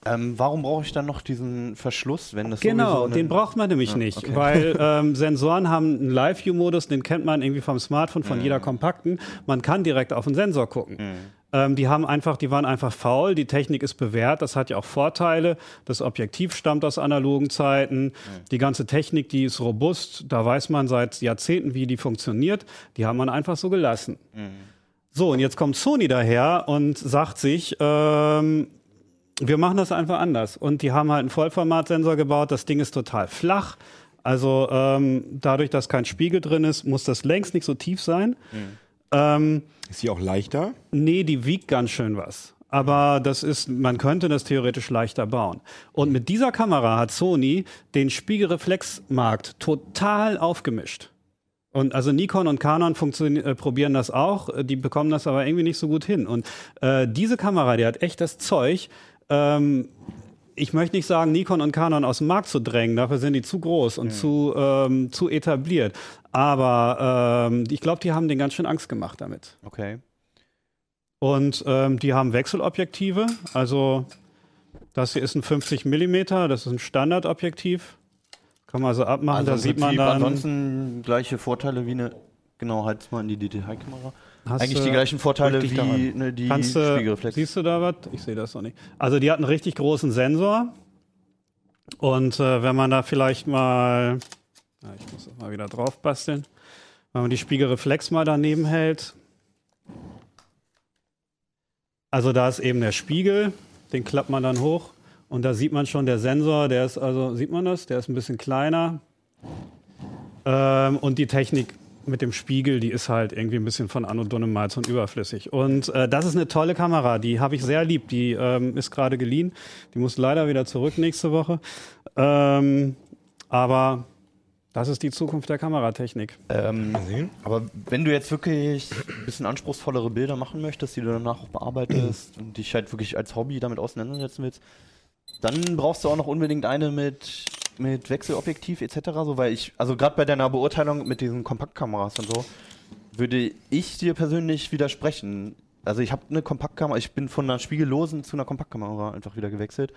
Ähm, warum brauche ich dann noch diesen Verschluss, wenn das Genau, den braucht man nämlich ja, nicht, okay. weil [LAUGHS] ähm, Sensoren haben einen Live-View-Modus, den kennt man irgendwie vom Smartphone, von mhm. jeder kompakten. Man kann direkt auf den Sensor gucken. Mhm. Ähm, die haben einfach, die waren einfach faul. Die Technik ist bewährt. Das hat ja auch Vorteile. Das Objektiv stammt aus analogen Zeiten. Mhm. Die ganze Technik, die ist robust. Da weiß man seit Jahrzehnten, wie die funktioniert. Die haben man einfach so gelassen. Mhm. So, und jetzt kommt Sony daher und sagt sich, ähm, wir machen das einfach anders. Und die haben halt einen Vollformatsensor gebaut. Das Ding ist total flach. Also ähm, dadurch, dass kein Spiegel drin ist, muss das längst nicht so tief sein. Mhm. Ähm, ist sie auch leichter? Nee, die wiegt ganz schön was. Aber das ist, man könnte das theoretisch leichter bauen. Und mit dieser Kamera hat Sony den Spiegelreflexmarkt total aufgemischt. Und also Nikon und Canon äh, probieren das auch, die bekommen das aber irgendwie nicht so gut hin. Und äh, diese Kamera, die hat echt das Zeug, ähm, ich möchte nicht sagen, Nikon und Canon aus dem Markt zu drängen, dafür sind die zu groß und mhm. zu, ähm, zu etabliert. Aber ähm, ich glaube, die haben den ganz schön Angst gemacht damit. Okay. Und ähm, die haben Wechselobjektive, also das hier ist ein 50 mm, das ist ein Standardobjektiv. Kann man also abmachen, also da sieht man dann. Ansonsten gleiche Vorteile wie eine, genau, halt mal in die Detailkamera. Hast Eigentlich die gleichen Vorteile wie ne, die Kannst, Spiegelreflex. Siehst du da was? Ich sehe das noch nicht. Also die hat einen richtig großen Sensor. Und äh, wenn man da vielleicht mal, na, ich muss das mal wieder drauf basteln, wenn man die Spiegelreflex mal daneben hält. Also da ist eben der Spiegel, den klappt man dann hoch und da sieht man schon der Sensor, der ist also, sieht man das? Der ist ein bisschen kleiner. Ähm, und die Technik mit dem Spiegel, die ist halt irgendwie ein bisschen von Anno Dunnemalz und überflüssig. Und äh, das ist eine tolle Kamera, die habe ich sehr lieb. Die ähm, ist gerade geliehen. Die muss leider wieder zurück nächste Woche. Ähm, aber das ist die Zukunft der Kameratechnik. Ähm, aber wenn du jetzt wirklich ein bisschen anspruchsvollere Bilder machen möchtest, die du danach auch bearbeitest und dich halt wirklich als Hobby damit auseinandersetzen willst, dann brauchst du auch noch unbedingt eine mit mit Wechselobjektiv etc. So, weil ich, also gerade bei deiner Beurteilung mit diesen Kompaktkameras und so, würde ich dir persönlich widersprechen. Also ich habe eine Kompaktkamera, ich bin von einer spiegellosen zu einer Kompaktkamera einfach wieder gewechselt,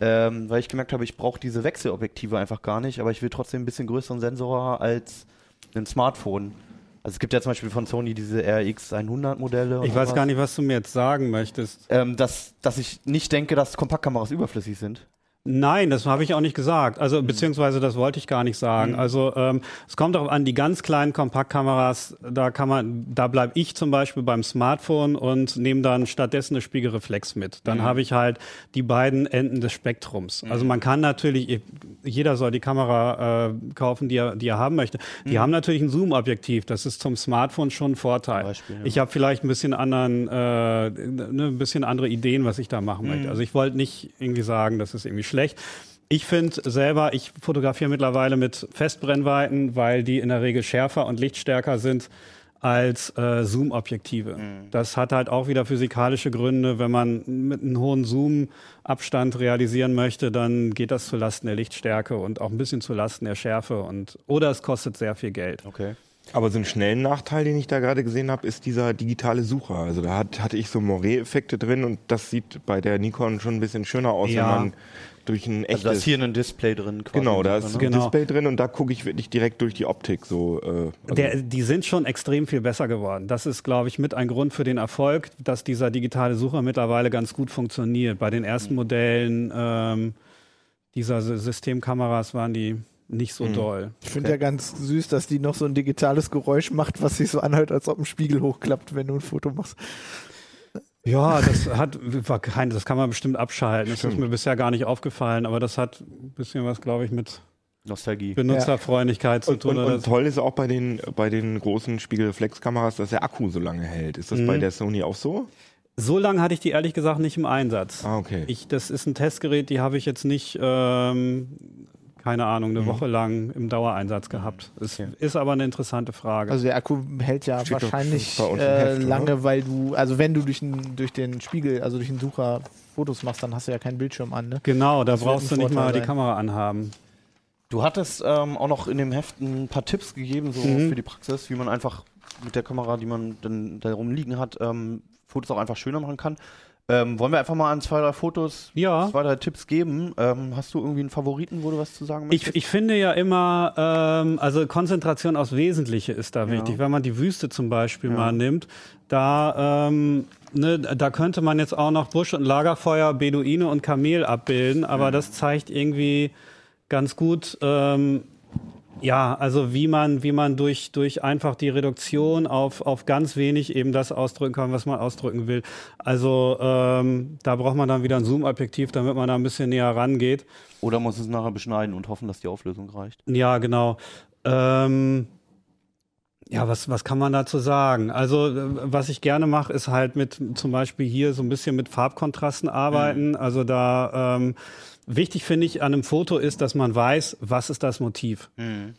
ähm, weil ich gemerkt habe, ich brauche diese Wechselobjektive einfach gar nicht, aber ich will trotzdem ein bisschen größeren Sensor als ein Smartphone. Also es gibt ja zum Beispiel von Sony diese RX 100 Modelle. Ich weiß was. gar nicht, was du mir jetzt sagen möchtest. Ähm, dass, dass ich nicht denke, dass Kompaktkameras überflüssig sind. Nein, das habe ich auch nicht gesagt. Also mhm. beziehungsweise das wollte ich gar nicht sagen. Mhm. Also ähm, es kommt darauf an, die ganz kleinen Kompaktkameras, da kann man, da bleibe ich zum Beispiel beim Smartphone und nehme dann stattdessen eine Spiegelreflex mit. Dann mhm. habe ich halt die beiden Enden des Spektrums. Also mhm. man kann natürlich, jeder soll die Kamera äh, kaufen, die er, die er haben möchte. Die mhm. haben natürlich ein Zoom-Objektiv. Das ist zum Smartphone schon ein Vorteil. Beispiel, ja. Ich habe vielleicht ein bisschen anderen, äh, ne, ein bisschen andere Ideen, was ich da machen möchte. Mhm. Also ich wollte nicht irgendwie sagen, das ist irgendwie schlecht schlecht. Ich finde selber, ich fotografiere mittlerweile mit Festbrennweiten, weil die in der Regel schärfer und lichtstärker sind als äh, Zoom-Objektive. Mhm. Das hat halt auch wieder physikalische Gründe. Wenn man mit einem hohen Zoom-Abstand realisieren möchte, dann geht das zu Lasten der Lichtstärke und auch ein bisschen zu Lasten der Schärfe. Und, oder es kostet sehr viel Geld. Okay. Aber so einen schnellen Nachteil, den ich da gerade gesehen habe, ist dieser digitale Sucher. Also da hat, hatte ich so Moret-Effekte drin und das sieht bei der Nikon schon ein bisschen schöner aus, Ja. wenn man durch ein echtes... Also da ist hier ein Display drin quasi. genau, da ist ne? ein Genau. Display drin und da gucke ich wirklich direkt durch die Optik. So, äh, also Der, die sind schon extrem viel besser geworden. Das ist, glaube ich, mit ein Grund für den Erfolg, dass dieser digitale Sucher mittlerweile ganz gut funktioniert. Bei den ersten Modellen ähm, dieser Sy- Systemkameras waren die nicht so doll. Ich finde ja ganz süß, dass die noch so ein digitales Geräusch macht, was sich so anhört, als ob ein Spiegel hochklappt, wenn du ein Foto machst. Ja, das hat war kein, das kann man bestimmt abschalten. Das ist mir bisher gar nicht aufgefallen, aber das hat ein bisschen was, glaube ich, mit Nostalgie. Benutzerfreundlichkeit zu und, tun. und, oder und toll ist auch bei den, bei den großen Spiegelreflexkameras, dass der Akku so lange hält. Ist das Mhm. bei der Sony auch so? so lange hatte ich die ehrlich gesagt nicht im Einsatz. Ah, okay. Ich, das ist ein Testgerät, die habe ich jetzt nicht, ähm, keine Ahnung, Mhm. eine Woche lang im Dauereinsatz gehabt. Es ist aber eine interessante Frage. Also der Akku hält ja Steht wahrscheinlich äh, oder? lange, weil du, also wenn du durch den, durch den Spiegel, also durch den Sucher Fotos machst, dann hast du ja keinen Bildschirm an, ne? genau, da das brauchst du nicht mal Vorteil die sein. Kamera anhaben. Du hattest ähm, auch noch in dem Heft ein paar Tipps gegeben, so Mhm. für die Praxis, wie man einfach mit der Kamera, die man dann da rumliegen hat, ähm, Fotos auch einfach schöner machen kann. Ähm, wollen wir einfach mal an zwei, drei Fotos Ja. zwei, drei Tipps geben? Ähm, hast du irgendwie einen Favoriten, wo du was zu sagen Ich, ich finde ja immer, ähm, also Konzentration aufs Wesentliche ist da wichtig. Wenn man die Wüste zum Beispiel mal nimmt, da, ähm, ne, da könnte man jetzt auch noch Busch und Lagerfeuer, Beduine und Kamel abbilden, aber das zeigt irgendwie ganz gut, ähm, ja, also wie man, wie man durch, durch einfach die Reduktion auf, auf ganz wenig eben das ausdrücken kann, was man ausdrücken will. Also ähm, da braucht man dann wieder ein Zoom-Objektiv, damit man da ein bisschen näher rangeht. Oder muss es nachher beschneiden und hoffen, dass die Auflösung reicht? Ja, genau. Ähm, ja, was, was kann man dazu sagen? Also, äh, was ich gerne mache, ist halt mit zum Beispiel hier so ein bisschen mit Farbkontrasten arbeiten. Also da ähm, wichtig finde ich an einem Foto ist, dass man weiß, was ist das Motiv.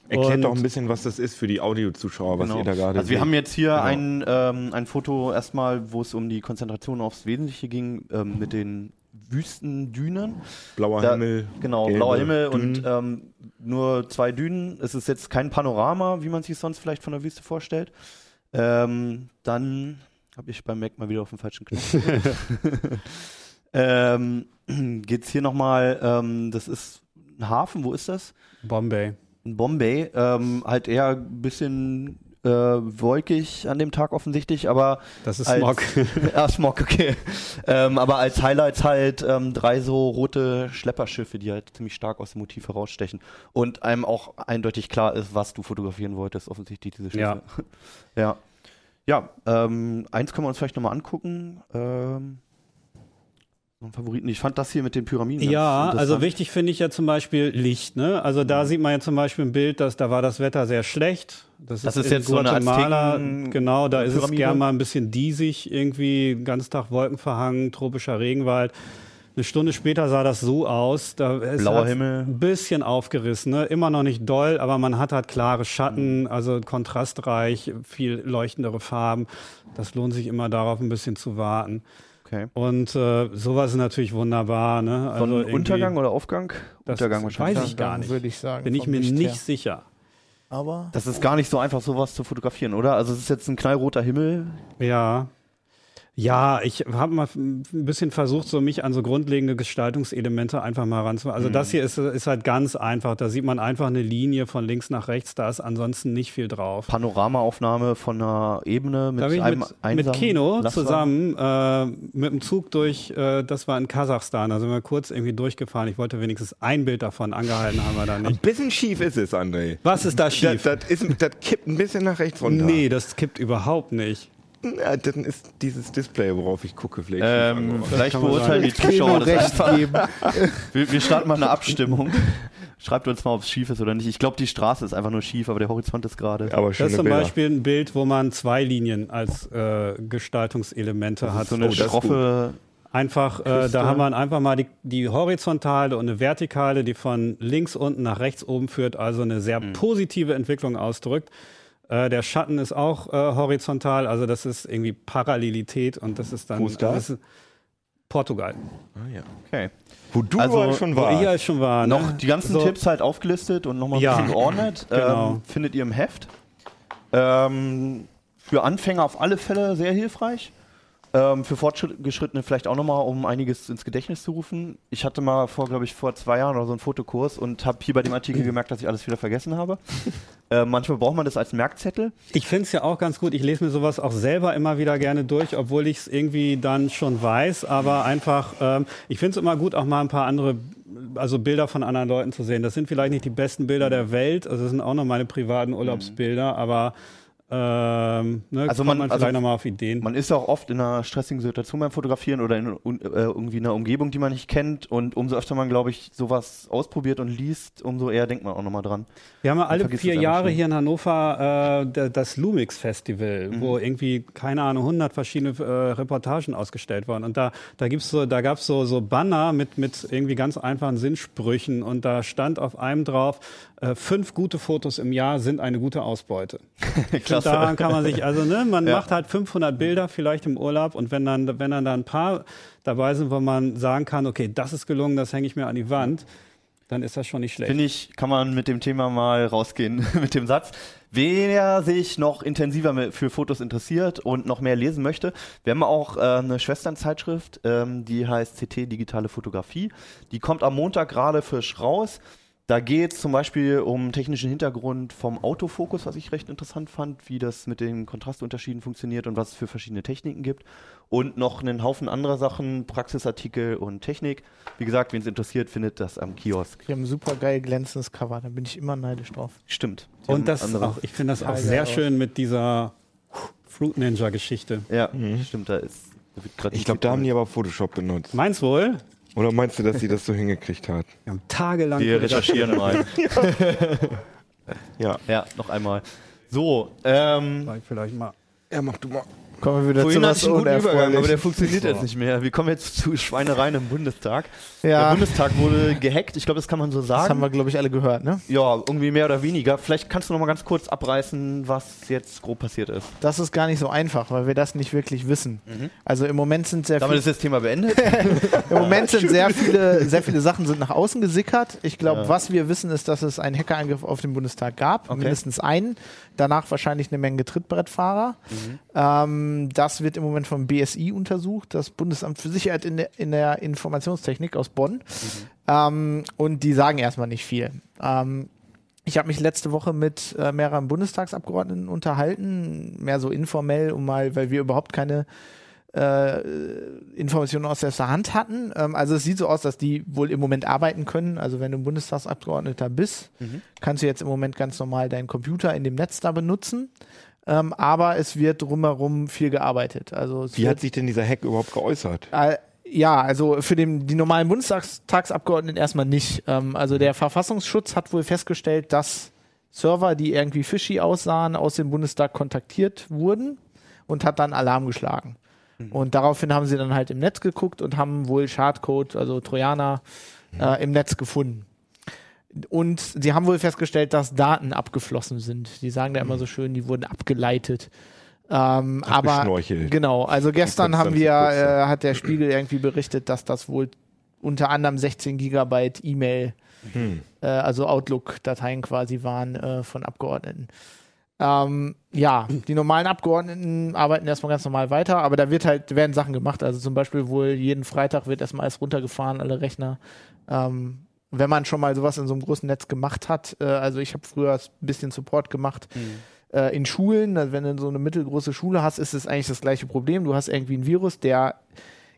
Erklärt und- doch ein bisschen, was das ist für die Audiozuschauer, was Genau. ihr da gerade Also wir seht. haben jetzt hier Genau. ein, ähm, ein Foto erstmal, wo es um die Konzentration aufs Wesentliche ging, ähm, mit den Wüstendünen. blauer Da- Himmel. Genau, gelbe blauer Himmel und Dünen. ähm, nur zwei Dünen. Es ist jetzt kein Panorama, wie man sich sonst vielleicht von der Wüste vorstellt. Ähm, dann habe ich beim Mac mal wieder auf den falschen Knopf. [LAUGHS] [LAUGHS] ähm, geht's hier nochmal, ähm, das ist ein Hafen, wo ist das? Bombay. In Bombay, ähm, halt eher ein bisschen äh, wolkig an dem Tag offensichtlich, aber Das ist als- Smog. [LAUGHS] ja, Smog, okay. Ähm, aber als Highlights halt ähm, drei so rote Schlepperschiffe, die halt ziemlich stark aus dem Motiv herausstechen. Und einem auch eindeutig klar ist, was du fotografieren wolltest, offensichtlich diese Schiffe. Ja. [LAUGHS] Ja, ähm, eins können wir uns vielleicht nochmal angucken. Ähm, Favoriten. Ich fand das hier mit den Pyramiden. ganz Ja, also wichtig finde ich ja zum Beispiel Licht. Ne? Also da sieht man ja zum Beispiel ein Bild, dass da war das Wetter sehr schlecht. Das, Das ist in jetzt so eine Guatemala. Azteken- genau, da ist es Pyramide. gern mal ein bisschen diesig, irgendwie ganzen Tag Wolkenverhangen, tropischer Regenwald. Eine Stunde später sah das so aus. Da es Blauer Himmel. Ein bisschen aufgerissen, ne? immer noch nicht doll, aber man hat halt klare Schatten, Mhm. also kontrastreich, viel leuchtendere Farben. Das lohnt sich immer darauf, ein bisschen zu warten. Okay. Und äh, sowas ist natürlich wunderbar. Ne? Also irgendwie- Sonnenuntergang oder Aufgang? Das Untergang wahrscheinlich. weiß ich gar nicht. Würde ich sagen. Bin ich mir Licht nicht her. sicher. Aber Das ist gar nicht so einfach, sowas zu fotografieren, oder? Also es ist jetzt ein knallroter Himmel. Ja. Ja, ich habe mal ein bisschen versucht, so mich an so grundlegende Gestaltungselemente einfach mal ranzumachen. Also das hier ist, ist halt ganz einfach. Da sieht man einfach eine Linie von links nach rechts. Da ist ansonsten nicht viel drauf. Panoramaaufnahme von einer Ebene mit einem mit, mit Keno Lastwagen. zusammen äh, mit dem Zug durch, äh, das war in Kasachstan, da sind wir kurz irgendwie durchgefahren. Ich wollte wenigstens ein Bild davon, angehalten haben wir da Ein nicht. bisschen schief ist es, André. Was ist da Das, schief? das, ist, das kippt ein bisschen nach rechts runter. Nee, das kippt überhaupt nicht. Ja, dann ist dieses Display, worauf ich gucke, vielleicht. Ähm, vielleicht beurteilen die Zuschauer das einfach. geben. [LAUGHS] Wir, wir starten mal eine Abstimmung. Schreibt uns mal, ob es schief ist oder nicht. Ich glaube, die Straße ist einfach nur schief, aber der Horizont ist gerade. aber Das ist zum Bilder. Beispiel ein Bild, wo man zwei Linien als äh, Gestaltungselemente hat. so eine Oh, schroffe. Einfach, äh, da haben wir einfach mal die, die horizontale und eine vertikale, die von links unten nach rechts oben führt, also eine sehr Mhm. positive Entwicklung ausdrückt. Äh, der Schatten ist auch äh, horizontal, also das ist irgendwie Parallelität und das ist dann Wo ist das? das ist Portugal. Ah, ja. Okay. Wo du Also, also, schon Wo warst. ich ja schon war. Noch ne? die ganzen So, Tipps halt aufgelistet und nochmal ein Ja. bisschen geordnet. [CLEARS THROAT] Genau. Ähm, findet ihr im Heft. Ähm, für Anfänger auf alle Fälle sehr hilfreich. Ähm, für Fortgeschrittene vielleicht auch nochmal, um einiges ins Gedächtnis zu rufen. Ich hatte mal vor, glaube ich, vor zwei Jahren oder so einen Fotokurs und habe hier bei dem Artikel gemerkt, dass ich alles wieder vergessen habe. [LAUGHS] äh, manchmal braucht man das als Merkzettel. Ich finde es ja auch ganz gut. Ich lese mir sowas auch selber immer wieder gerne durch, obwohl ich es irgendwie dann schon weiß. Aber einfach, ähm, ich finde es immer gut, auch mal ein paar andere also Bilder von anderen Leuten zu sehen. Das sind vielleicht nicht die besten Bilder der Welt, also das sind auch noch meine privaten Urlaubsbilder, aber ähm, ne, Also man- man also vielleicht nochmal auf Ideen. Man ist ja auch oft in einer stressigen Situation beim Fotografieren oder in un, äh, irgendwie einer Umgebung, die man nicht kennt. Und umso öfter man, glaube ich, sowas ausprobiert und liest, umso eher denkt man auch nochmal dran. Wir haben ja alle vier Jahre hier in Hannover äh, da- das Lumix Festival, Mhm. wo irgendwie, keine Ahnung, 100 verschiedene äh, Reportagen ausgestellt wurden. Und da, da, gibt's so, da gab es so, so Banner mit, mit irgendwie ganz einfachen Sinnsprüchen. Und da stand auf einem drauf, äh, fünf gute Fotos im Jahr sind eine gute Ausbeute. [LAUGHS] Und daran kann man sich, also ne, man Ja. macht halt 500 Bilder vielleicht im Urlaub und wenn dann, wenn dann da ein paar dabei sind, wo man sagen kann, okay, das ist gelungen, das hänge ich mir an die Wand, dann ist das schon nicht schlecht. Finde ich, kann man mit dem Thema mal rausgehen [LAUGHS] mit dem Satz. Wer sich noch intensiver für Fotos interessiert und noch mehr lesen möchte, wir haben auch äh, eine Schwesternzeitschrift, ähm, die heißt CT Digitale Fotografie. Die kommt am Montag gerade frisch raus. Da geht es zum Beispiel um technischen Hintergrund vom Autofokus, was ich recht interessant fand, wie das mit den Kontrastunterschieden funktioniert und was es für verschiedene Techniken gibt. Und noch einen Haufen anderer Sachen, Praxisartikel und Technik. Wie gesagt, wen es interessiert, findet das am Kiosk. Die haben ein super geil glänzendes Cover, da bin ich immer neidisch drauf. Stimmt. Die Und das andere- auch, ich finde das auch sehr geil schön mit dieser Fruit Ninja Geschichte. Ja, stimmt, da ist. Da Ich glaube, da haben die aber Photoshop benutzt. Meins wohl? Oder meinst du, dass sie das so hingekriegt hat? Wir haben tagelang Wir recherchieren mal. [LAUGHS] Ja. ja, noch einmal. So, ähm, Vielleicht- Vielleicht mal. Ja, mach du mal. Kommen wir wieder vorhin zu was einen guten Übergang, aber der funktioniert jetzt nicht mehr. Wir kommen jetzt zu Schweinereien im Bundestag. Der Ja, Bundestag wurde gehackt, ich glaube, das kann man so das haben sagen. wir, glaube ich, alle gehört, ne? Ja, irgendwie mehr oder weniger. Vielleicht kannst du noch mal ganz kurz abreißen, was jetzt grob passiert ist. Das ist gar nicht so einfach, weil wir das nicht wirklich wissen. Also im Moment sind sehr Damit viele ist das Thema beendet. [LAUGHS] Im Moment sind sehr [LAUGHS] viele, sehr viele Sachen sind nach außen gesickert. Ich glaube, Ja. was wir wissen, ist, dass es einen Hackerangriff auf den Bundestag gab, Okay. mindestens einen. Danach wahrscheinlich eine Menge Trittbrettfahrer. Mhm. Ähm, das wird im Moment vom BSI untersucht, das Bundesamt für Sicherheit in der, in der Informationstechnik aus Bonn. Mhm. Ähm, und die sagen erstmal nicht viel. Ähm, ich habe mich letzte Woche mit äh, mehreren Bundestagsabgeordneten unterhalten, mehr so informell, um mal, weil wir überhaupt keine äh, Informationen aus der Hand hatten. Ähm, also es sieht so aus, dass die wohl im Moment arbeiten können. Also wenn du ein Bundestagsabgeordneter bist, Mhm. kannst du jetzt im Moment ganz normal deinen Computer in dem Netz da benutzen. Ähm, aber es wird drumherum viel gearbeitet. Also Wie hat sich denn dieser Hack überhaupt geäußert? äh, ja, also für den, die normalen Bundestagsabgeordneten erstmal nicht. Ähm, also der Verfassungsschutz hat wohl festgestellt, dass Server, die irgendwie fishy aussahen, aus dem Bundestag kontaktiert wurden und hat dann Alarm geschlagen. Und daraufhin haben sie dann halt im Netz geguckt und haben wohl Schadcode, also Trojaner, äh, im Netz gefunden. Und sie haben wohl festgestellt, dass Daten abgeflossen sind. Die sagen da immer so schön, die wurden abgeleitet. Ähm, aber genau, also gestern haben wir, äh, hat der Spiegel irgendwie berichtet, dass das wohl unter anderem 16 Gigabyte E-Mail, Hm. äh, also Outlook-Dateien quasi waren äh, von Abgeordneten. Ähm, ja, die normalen Abgeordneten arbeiten erstmal ganz normal weiter, aber da wird halt, werden Sachen gemacht. Also zum Beispiel wohl jeden Freitag wird erstmal alles runtergefahren, alle Rechner. Ähm, wenn man schon mal sowas in so einem großen Netz gemacht hat, äh, also ich habe früher ein bisschen Support gemacht äh, in Schulen, also wenn du so eine mittelgroße Schule hast, ist es eigentlich das gleiche Problem. Du hast irgendwie ein Virus, der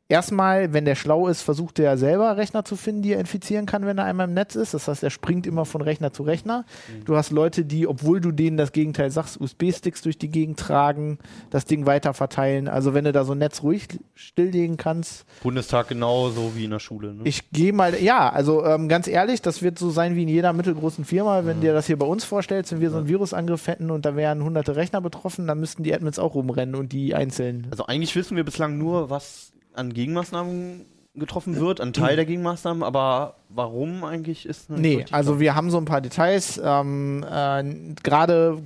erstmal, wenn der schlau ist, versucht der selber Rechner zu finden, die er infizieren kann, wenn er einmal im Netz ist. Das heißt, er springt immer von Rechner zu Rechner. Du hast Leute, die, obwohl du denen das Gegenteil sagst, USB-Sticks durch die Gegend tragen, das Ding weiter verteilen. Also wenn du da so ein Netz ruhig stilllegen kannst, Bundestag genauso wie in der Schule. Ne? ich gehe mal, ja, also ähm, ganz ehrlich, das wird so sein wie in jeder mittelgroßen Firma. Wenn dir das hier bei uns vorstellst, wenn wir so einen Virusangriff hätten und da wären hunderte Rechner betroffen, dann müssten die Admins auch rumrennen und die einzeln. Also eigentlich wissen wir bislang nur, was an Gegenmaßnahmen getroffen wird, ein Teil der Gegenmaßnahmen, aber warum eigentlich ist Nee, also wir haben so ein paar Details. Ähm, äh, Gerade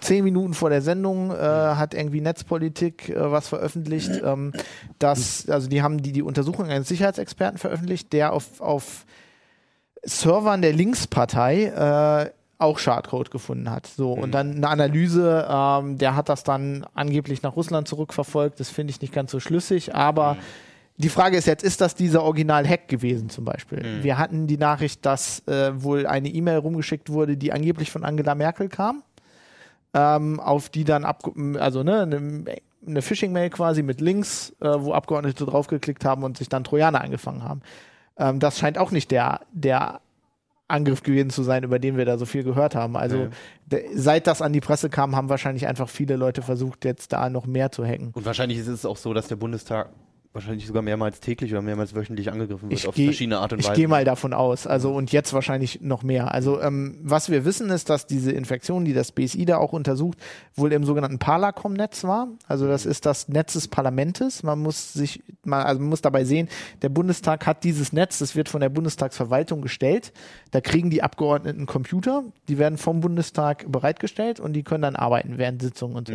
zehn Minuten vor der Sendung äh, hat irgendwie Netzpolitik äh, was veröffentlicht. Ähm, dass, also die haben die, die Untersuchung eines Sicherheitsexperten veröffentlicht, der auf, auf Servern der Linkspartei äh, auch Schadcode gefunden hat. So, und dann eine Analyse, ähm, der hat das dann angeblich nach Russland zurückverfolgt. Das finde ich nicht ganz so schlüssig, aber die Frage ist jetzt, ist das dieser Original-Hack gewesen zum Beispiel? Wir hatten die Nachricht, dass äh, wohl eine E-Mail rumgeschickt wurde, die angeblich von Angela Merkel kam, ähm, auf die dann, ab, also ne, eine, eine Phishing-Mail quasi mit Links, äh, wo Abgeordnete draufgeklickt haben und sich dann Trojaner angefangen haben. Ähm, das scheint auch nicht der, der Angriff gewesen zu sein, über den wir da so viel gehört haben. Also de- seit das an die Presse kam, haben wahrscheinlich einfach viele Leute versucht, jetzt da noch mehr zu hacken. Und wahrscheinlich ist es auch so, dass der Bundestag wahrscheinlich sogar mehrmals täglich oder mehrmals wöchentlich angegriffen wird Ich auf geh- verschiedene Art und Ich Weise. gehe mal davon aus. Also und jetzt wahrscheinlich noch mehr. Also ähm, was wir wissen ist, dass diese Infektion, die das BSI da auch untersucht, wohl im sogenannten Parlacom-Netz war. Also das ist das Netz des Parlamentes. Man muss sich mal, also man muss dabei sehen, der Bundestag hat dieses Netz, das wird von der Bundestagsverwaltung gestellt. Da kriegen die Abgeordneten Computer, die werden vom Bundestag bereitgestellt und die können dann arbeiten während Sitzungen und so.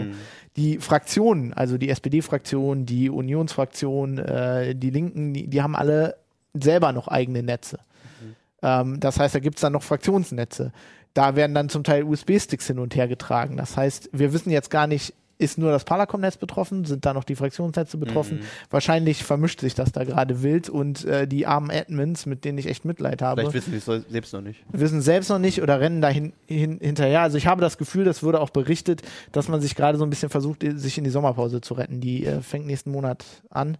Die Fraktionen, also die SPD-Fraktion, die Unionsfraktion, äh, die Linken, die, die haben alle selber noch eigene Netze. Ähm, das heißt, da gibt's dann noch Fraktionsnetze. Da werden dann zum Teil USB-Sticks hin und her getragen. Das heißt, wir wissen jetzt gar nicht, ist nur das Parlacom-Netz betroffen? Sind da noch die Fraktionsnetze betroffen? Wahrscheinlich vermischt sich das da gerade wild und äh, die armen Admins, mit denen ich echt Mitleid habe, Vielleicht wissen sie es selbst noch nicht. wissen selbst noch nicht oder rennen da hin, hin, hinterher. Also ich habe das Gefühl, das wurde auch berichtet, dass man sich gerade so ein bisschen versucht, sich in die Sommerpause zu retten. Die äh, fängt nächsten Monat an.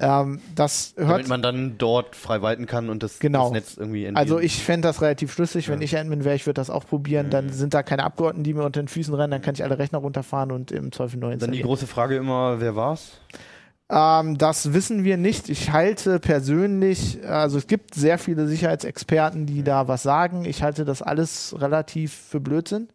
Ähm, das hört Damit man dann dort frei walten kann und das, Genau. das Netz irgendwie entgehen. Also ich fände das relativ schlüssig. Wenn ich Admin wäre, ich würde das auch probieren. Dann sind da keine Abgeordneten, die mir unter den Füßen rennen. Dann kann ich alle Rechner runterfahren und im Zweifel neu Dann die installieren. große Frage immer, wer war's? Ähm, das wissen wir nicht. Ich halte persönlich, also es gibt sehr viele Sicherheitsexperten, die da was sagen. Ich halte das alles relativ für Blödsinn.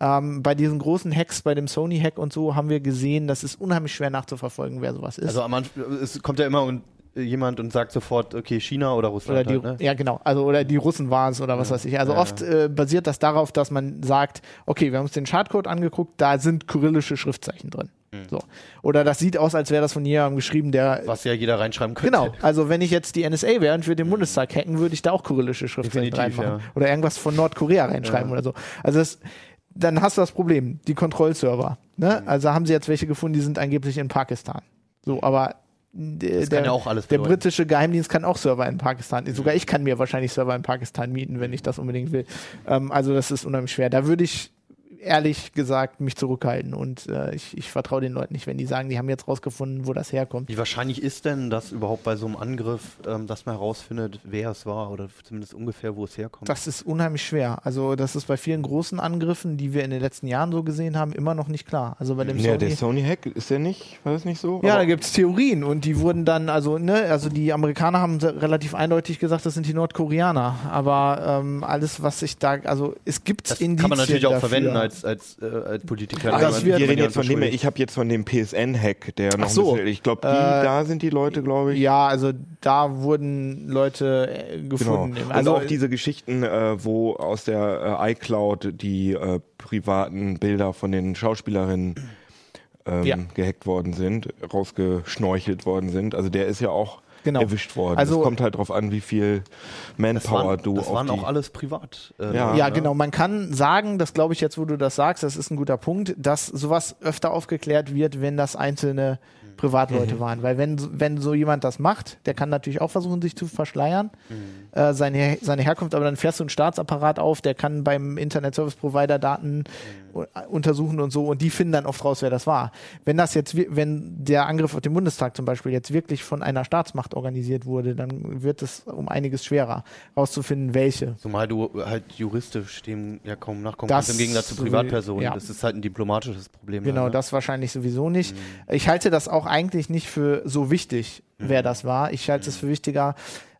Ähm, bei diesen großen Hacks, bei dem Sony-Hack und so, haben wir gesehen, das ist unheimlich schwer nachzuverfolgen, wer sowas ist. Also am Anfang, es kommt ja immer und, äh, jemand und sagt sofort, okay, China oder Russland. Oder die, halt, ne? Ja, genau. Also, oder die Russen waren es oder was weiß ich. Also Ja, oft äh, basiert das darauf, dass man sagt, okay, wir haben uns den Schadcode angeguckt, da sind kyrillische Schriftzeichen drin. So. Oder das sieht aus, als wäre das von jemandem geschrieben, der. Was ja jeder reinschreiben könnte. Genau, also wenn ich jetzt die NSA wäre und würde den Bundestag hacken, würde ich da auch kyrillische Schriftzeichen Definitiv, reinmachen. ja. Oder irgendwas von Nordkorea reinschreiben oder so. Also das, dann hast du das Problem, die Kontrollserver. Ne? Mhm. Also haben sie jetzt welche gefunden, die sind angeblich in Pakistan. So, aber der, ja der britische Geheimdienst kann auch Server in Pakistan. Sogar ich kann mir wahrscheinlich Server in Pakistan mieten, wenn ich das unbedingt will. Ähm, also das ist unheimlich schwer. Da würde ich ehrlich gesagt mich zurückhalten und äh, ich, ich vertraue den Leuten nicht, wenn die sagen, die haben jetzt rausgefunden, wo das herkommt. Wie wahrscheinlich ist denn das überhaupt bei so einem Angriff, ähm, dass man herausfindet, wer es war oder zumindest ungefähr, wo es herkommt? Das ist unheimlich schwer. Also das ist bei vielen großen Angriffen, die wir in den letzten Jahren so gesehen haben, immer noch nicht klar. Also bei dem Ja, der Sony. Sony-Hack, ist der nicht? War das nicht so? Ja, da gibt es Theorien und die wurden dann, also, ne, also die Amerikaner haben relativ eindeutig gesagt, das sind die Nordkoreaner. Aber ähm, alles, was sich da, also es gibt das Indizien kann man natürlich auch dafür. verwenden als, als, äh, als Politiker. Wenn das wir reden jetzt von dem, ich habe jetzt von dem PSN-Hack, der noch Ach so. ein bisschen, ich glaube, Äh, da sind die Leute, glaube ich. Ja, also da wurden Leute äh, Genau. gefunden. Und Also auch diese Geschichten, äh, wo aus der äh, iCloud die äh, privaten Bilder von den Schauspielerinnen ähm, Ja. gehackt worden sind, rausgeschnorchelt worden sind. Also der ist ja auch Genau. erwischt worden. Also- es kommt halt drauf an, wie viel das Manpower waren, du das auf waren die... auch alles privat. Äh, Ja. Ja, ne? genau. Man kann sagen, das glaube ich jetzt, wo du das sagst, das ist ein guter Punkt, dass sowas öfter aufgeklärt wird, wenn das einzelne Mhm. Privatleute waren. Weil wenn, so- wenn so jemand das macht, der kann natürlich auch versuchen, sich zu verschleiern, Mhm. äh, seine, seine Herkunft, aber dann fährst du einen Staatsapparat auf, der kann beim Internet Service Provider Daten Mhm. untersuchen und so und die finden dann oft raus, wer das war. Wenn das jetzt, wenn der Angriff auf den Bundestag zum Beispiel jetzt wirklich von einer Staatsmacht organisiert wurde, dann wird es um einiges schwerer rauszufinden, welche. Zumal du halt juristisch dem ja kaum nachkommen kannst, im Gegensatz zu Privatpersonen. ja. Das ist halt ein diplomatisches Problem. Genau, dann, ne? das wahrscheinlich sowieso nicht. Ich halte das auch eigentlich nicht für so wichtig, wer das war. Ich halte es für wichtiger.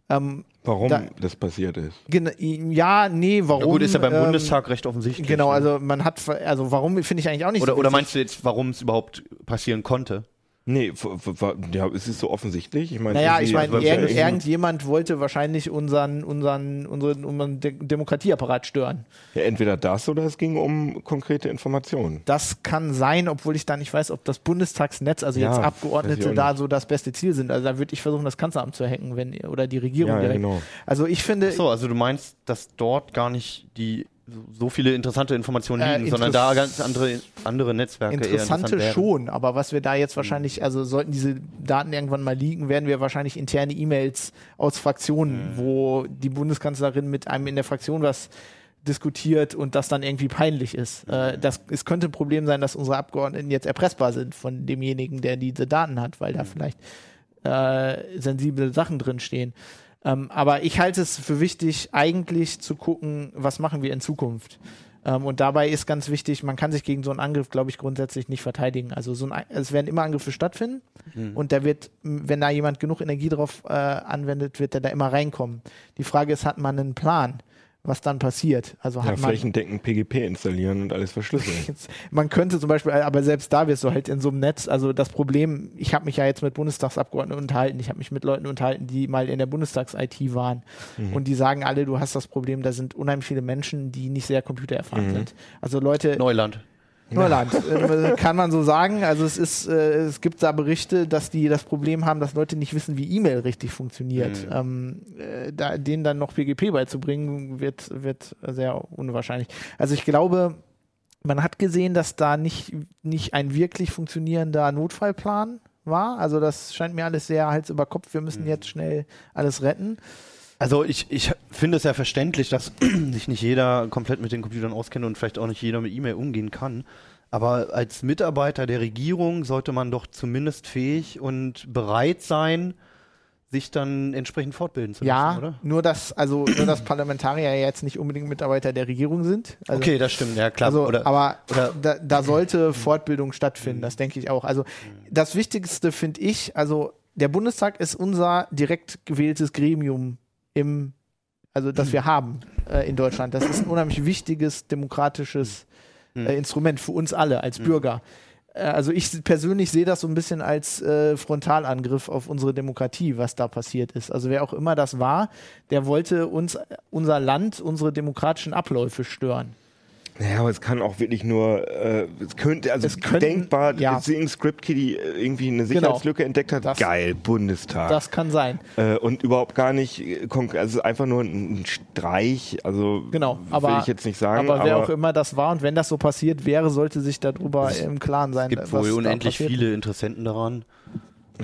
Ähm, Warum Da- das passiert ist. ja, nee, warum? Ja, gut, ist ja beim ähm, Bundestag recht offensichtlich. Genau, ne? also man hat, also warum finde ich eigentlich auch nicht Oder, so oder meinst du jetzt, warum es überhaupt passieren konnte? Nee, f- f- f- ja, es ist so offensichtlich. Ich meine, Naja, ich meine, irgend, weil- irgendjemand wollte wahrscheinlich unseren, unseren, unseren, unseren De Demokratieapparat stören. ja, entweder das oder es ging um konkrete Informationen. Das kann sein, obwohl ich da nicht weiß, ob das Bundestagsnetz, also Ja, jetzt Abgeordnete, da so das beste Ziel sind. Also da würde ich versuchen, das Kanzleramt zu hacken, wenn oder die Regierung Ja, ja, direkt. genau. Also ich finde, So, also du meinst, dass dort gar nicht die so viele interessante Informationen Äh, liegen, sondern da ganz andere, andere Netzwerke Interessante interessant schon, aber was wir da jetzt wahrscheinlich, also sollten diese Daten irgendwann mal liegen, werden wir wahrscheinlich interne E-Mails aus Fraktionen, wo die Bundeskanzlerin mit einem in der Fraktion was diskutiert und das dann irgendwie peinlich ist. Äh, das, es könnte ein Problem sein, dass unsere Abgeordneten jetzt erpressbar sind von demjenigen, der diese Daten hat, weil da vielleicht äh, sensible Sachen drinstehen. Ähm, aber ich halte es für wichtig, eigentlich zu gucken, was machen wir in Zukunft. Ähm, und dabei ist ganz wichtig, man kann sich gegen so einen Angriff, glaube ich, grundsätzlich nicht verteidigen. Also so ein, es werden immer Angriffe stattfinden und da wird, wenn da jemand genug Energie drauf äh, anwendet, wird er da immer reinkommen. Die Frage ist, hat man einen Plan, was dann passiert? Also Ja, hat man flächendeckend PGP installieren und alles verschlüsseln. [LAUGHS] Jetzt, man könnte zum Beispiel, aber selbst da wirst du halt in so einem Netz, also das Problem, ich habe mich ja jetzt mit Bundestagsabgeordneten unterhalten, ich habe mich mit Leuten unterhalten, die mal in der Bundestags-IT waren und die sagen alle, du hast das Problem, da sind unheimlich viele Menschen, die nicht sehr computererfahren sind. Also Leute, Neuland. Neuland, äh, kann man so sagen. Also es ist, äh, es gibt da Berichte, dass die das Problem haben, dass Leute nicht wissen, wie E-Mail richtig funktioniert. Ähm, äh, da, denen dann noch PGP beizubringen, wird, wird sehr unwahrscheinlich. Also ich glaube, man hat gesehen, dass da nicht, nicht ein wirklich funktionierender Notfallplan war. Also das scheint mir alles sehr Hals über Kopf. Wir müssen jetzt schnell alles retten. Also ich, ich finde es ja verständlich, dass [CLEARS THROAT] sich nicht jeder komplett mit den Computern auskennt und vielleicht auch nicht jeder mit E-Mail umgehen kann. Aber als Mitarbeiter der Regierung sollte man doch zumindest fähig und bereit sein, sich dann entsprechend fortbilden zu Ja, lassen, oder? nur dass, also nur dass Parlamentarier ja jetzt nicht unbedingt Mitarbeiter der Regierung sind. Also, okay, das stimmt, ja klar. Also, oder, aber oder- da, da sollte Fortbildung stattfinden, das denke ich auch. Also das Wichtigste finde ich, also der Bundestag ist unser direkt gewähltes Gremium im, also das wir haben äh, in Deutschland. Das ist ein unheimlich wichtiges demokratisches äh, Instrument für uns alle als Bürger. Äh, Also ich persönlich sehe das so ein bisschen als äh, Frontalangriff auf unsere Demokratie, was da passiert ist. Also wer auch immer das war, der wollte uns, unser Land, unsere demokratischen Abläufe stören. Naja, aber es kann auch wirklich nur, äh, es könnte, also Es könnten- denkbar, ja. dass irgendein Script-Kiddie äh, irgendwie eine Sicherheitslücke entdeckt hat. Das- Geil, Bundestag. Das kann sein. äh, und überhaupt gar nicht, äh, also einfach nur ein Streich, also Genau, will aber, ich jetzt nicht sagen. aber wer auch immer das war und wenn das so passiert wäre, sollte sich darüber im Klaren sein. es gibt wohl unendlich viele Interessenten daran.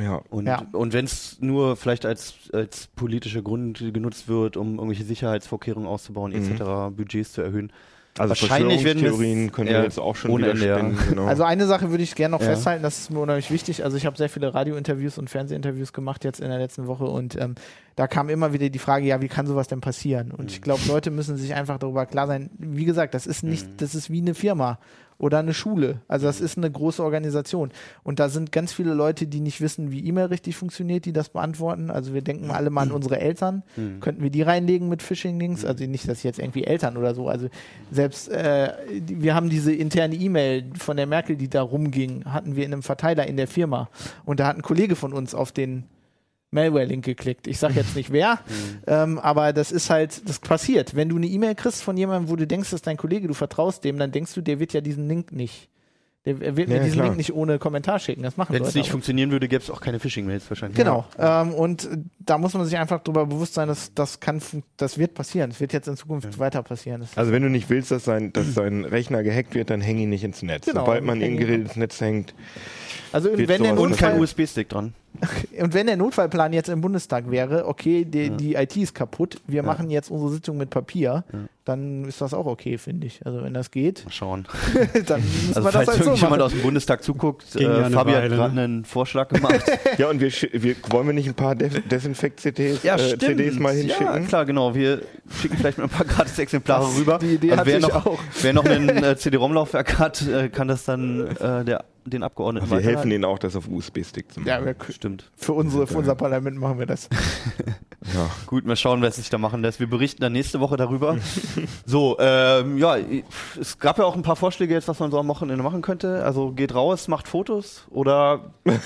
ja. Und, Ja. und wenn es nur vielleicht als, als politischer Grund genutzt wird, um irgendwelche Sicherheitsvorkehrungen auszubauen, etc., Budgets zu erhöhen. Also Wahrscheinlich werden wir- Verschwörungstheorien können ja, wir jetzt auch schon ohne wieder Ende, ja. spinnen. Genau. Also eine Sache würde ich gerne noch Ja. festhalten, das ist mir unheimlich wichtig. Also ich habe sehr viele Radiointerviews und Fernsehinterviews gemacht jetzt in der letzten Woche und ähm, da kam immer wieder die Frage, ja, wie kann sowas denn passieren? Und Mhm. ich glaube, Leute müssen sich einfach darüber klar sein, wie gesagt, das ist Mhm. nicht, das ist wie eine Firma oder eine Schule. Also das ist eine große Organisation. Und da sind ganz viele Leute, die nicht wissen, wie E-Mail richtig funktioniert, die das beantworten. Also wir denken alle mal an unsere Eltern. Könnten wir die reinlegen mit Phishing-Links? Also nicht, dass jetzt irgendwie Eltern oder so. Also selbst, äh, wir haben diese interne E-Mail von der Merkel, die da rumging, hatten wir in einem Verteiler in der Firma. Und da hat ein Kollege von uns auf den Malware-Link geklickt. Ich sage jetzt nicht wer, [LAUGHS] ähm, aber das ist halt, das passiert. Wenn du eine E-Mail kriegst von jemandem, wo du denkst, das ist dein Kollege, du vertraust dem, dann denkst du, der wird ja diesen Link nicht. Der er wird mir Ja, diesen klar. Link nicht ohne Kommentar schicken. Das machen Wenn es nicht funktionieren würde, gäbe es auch keine Phishing-Mails wahrscheinlich. Genau. Ähm, und äh, da muss man sich einfach darüber bewusst sein, dass das kann, das wird passieren. Das wird jetzt in Zukunft weiter passieren. Das Also wenn du nicht willst, dass sein, dass sein Rechner gehackt wird, dann häng ihn nicht ins Netz. Genau, Sobald man ihn- Gerät ins Netz hängt, also wird wenn der, Und kein USB-Stick dran. [LAUGHS] und wenn der Notfallplan jetzt im Bundestag wäre, okay, die, die IT ist kaputt, wir machen jetzt unsere Sitzung mit Papier, dann ist das auch okay, finde ich. Also wenn das geht, Mal schauen. [LAUGHS] dann [LAUGHS] müssen Also das falls halt so aus dem Bundestag zuguckt, ja äh, Fabi hat gerade ne? einen Vorschlag gemacht. ja und wir, wir wollen wir nicht ein paar Des Desinfekt-CDs ja, äh. CDs mal Ja, hinschicken? klar, genau. Wir schicken vielleicht mal ein paar Gratis-Exemplare Das- rüber. die Idee hatte wer, noch, auch. wer noch ein äh, CD-ROM-Laufwerk hat, äh, kann das dann äh, der, den Abgeordneten wir helfen weiterleiten. denen auch, das auf USB-Stick zu machen. Ja, wir, Stimmt. für, unsere, für unser Parlament machen wir das. [LAUGHS] Ja. Gut, mal schauen, was sich da machen lässt. Wir berichten dann nächste Woche darüber. [LAUGHS] so, ähm, ja, es gab ja auch ein paar Vorschläge jetzt, was man so am Wochenende machen könnte. Also geht raus, macht Fotos oder [LAUGHS]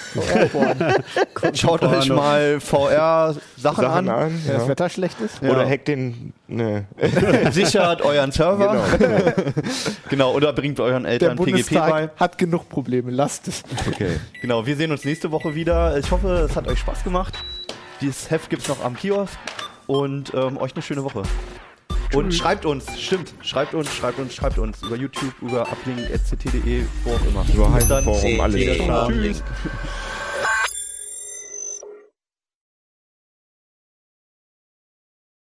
schaut euch mal VR-Sachen Sachen an. an. Wenn das. Wetter schlecht ist. Ja. Oder hackt den. Ne. [LAUGHS] Sichert euren Server. Genau. [LAUGHS] Genau, oder bringt euren Der Eltern PGP bei. Hat genug Probleme, lasst es. Okay. Genau, wir sehen uns nächste Woche wieder. Ich hoffe, es hat euch Spaß gemacht. Dieses Heft gibt's noch am Kiosk und ähm, euch eine schöne Woche. Und schreibt uns, stimmt, schreibt uns, schreibt uns, schreibt uns über YouTube, über uplink.ct.de, wo auch immer. Über. Heimforum, alles. Tschüss.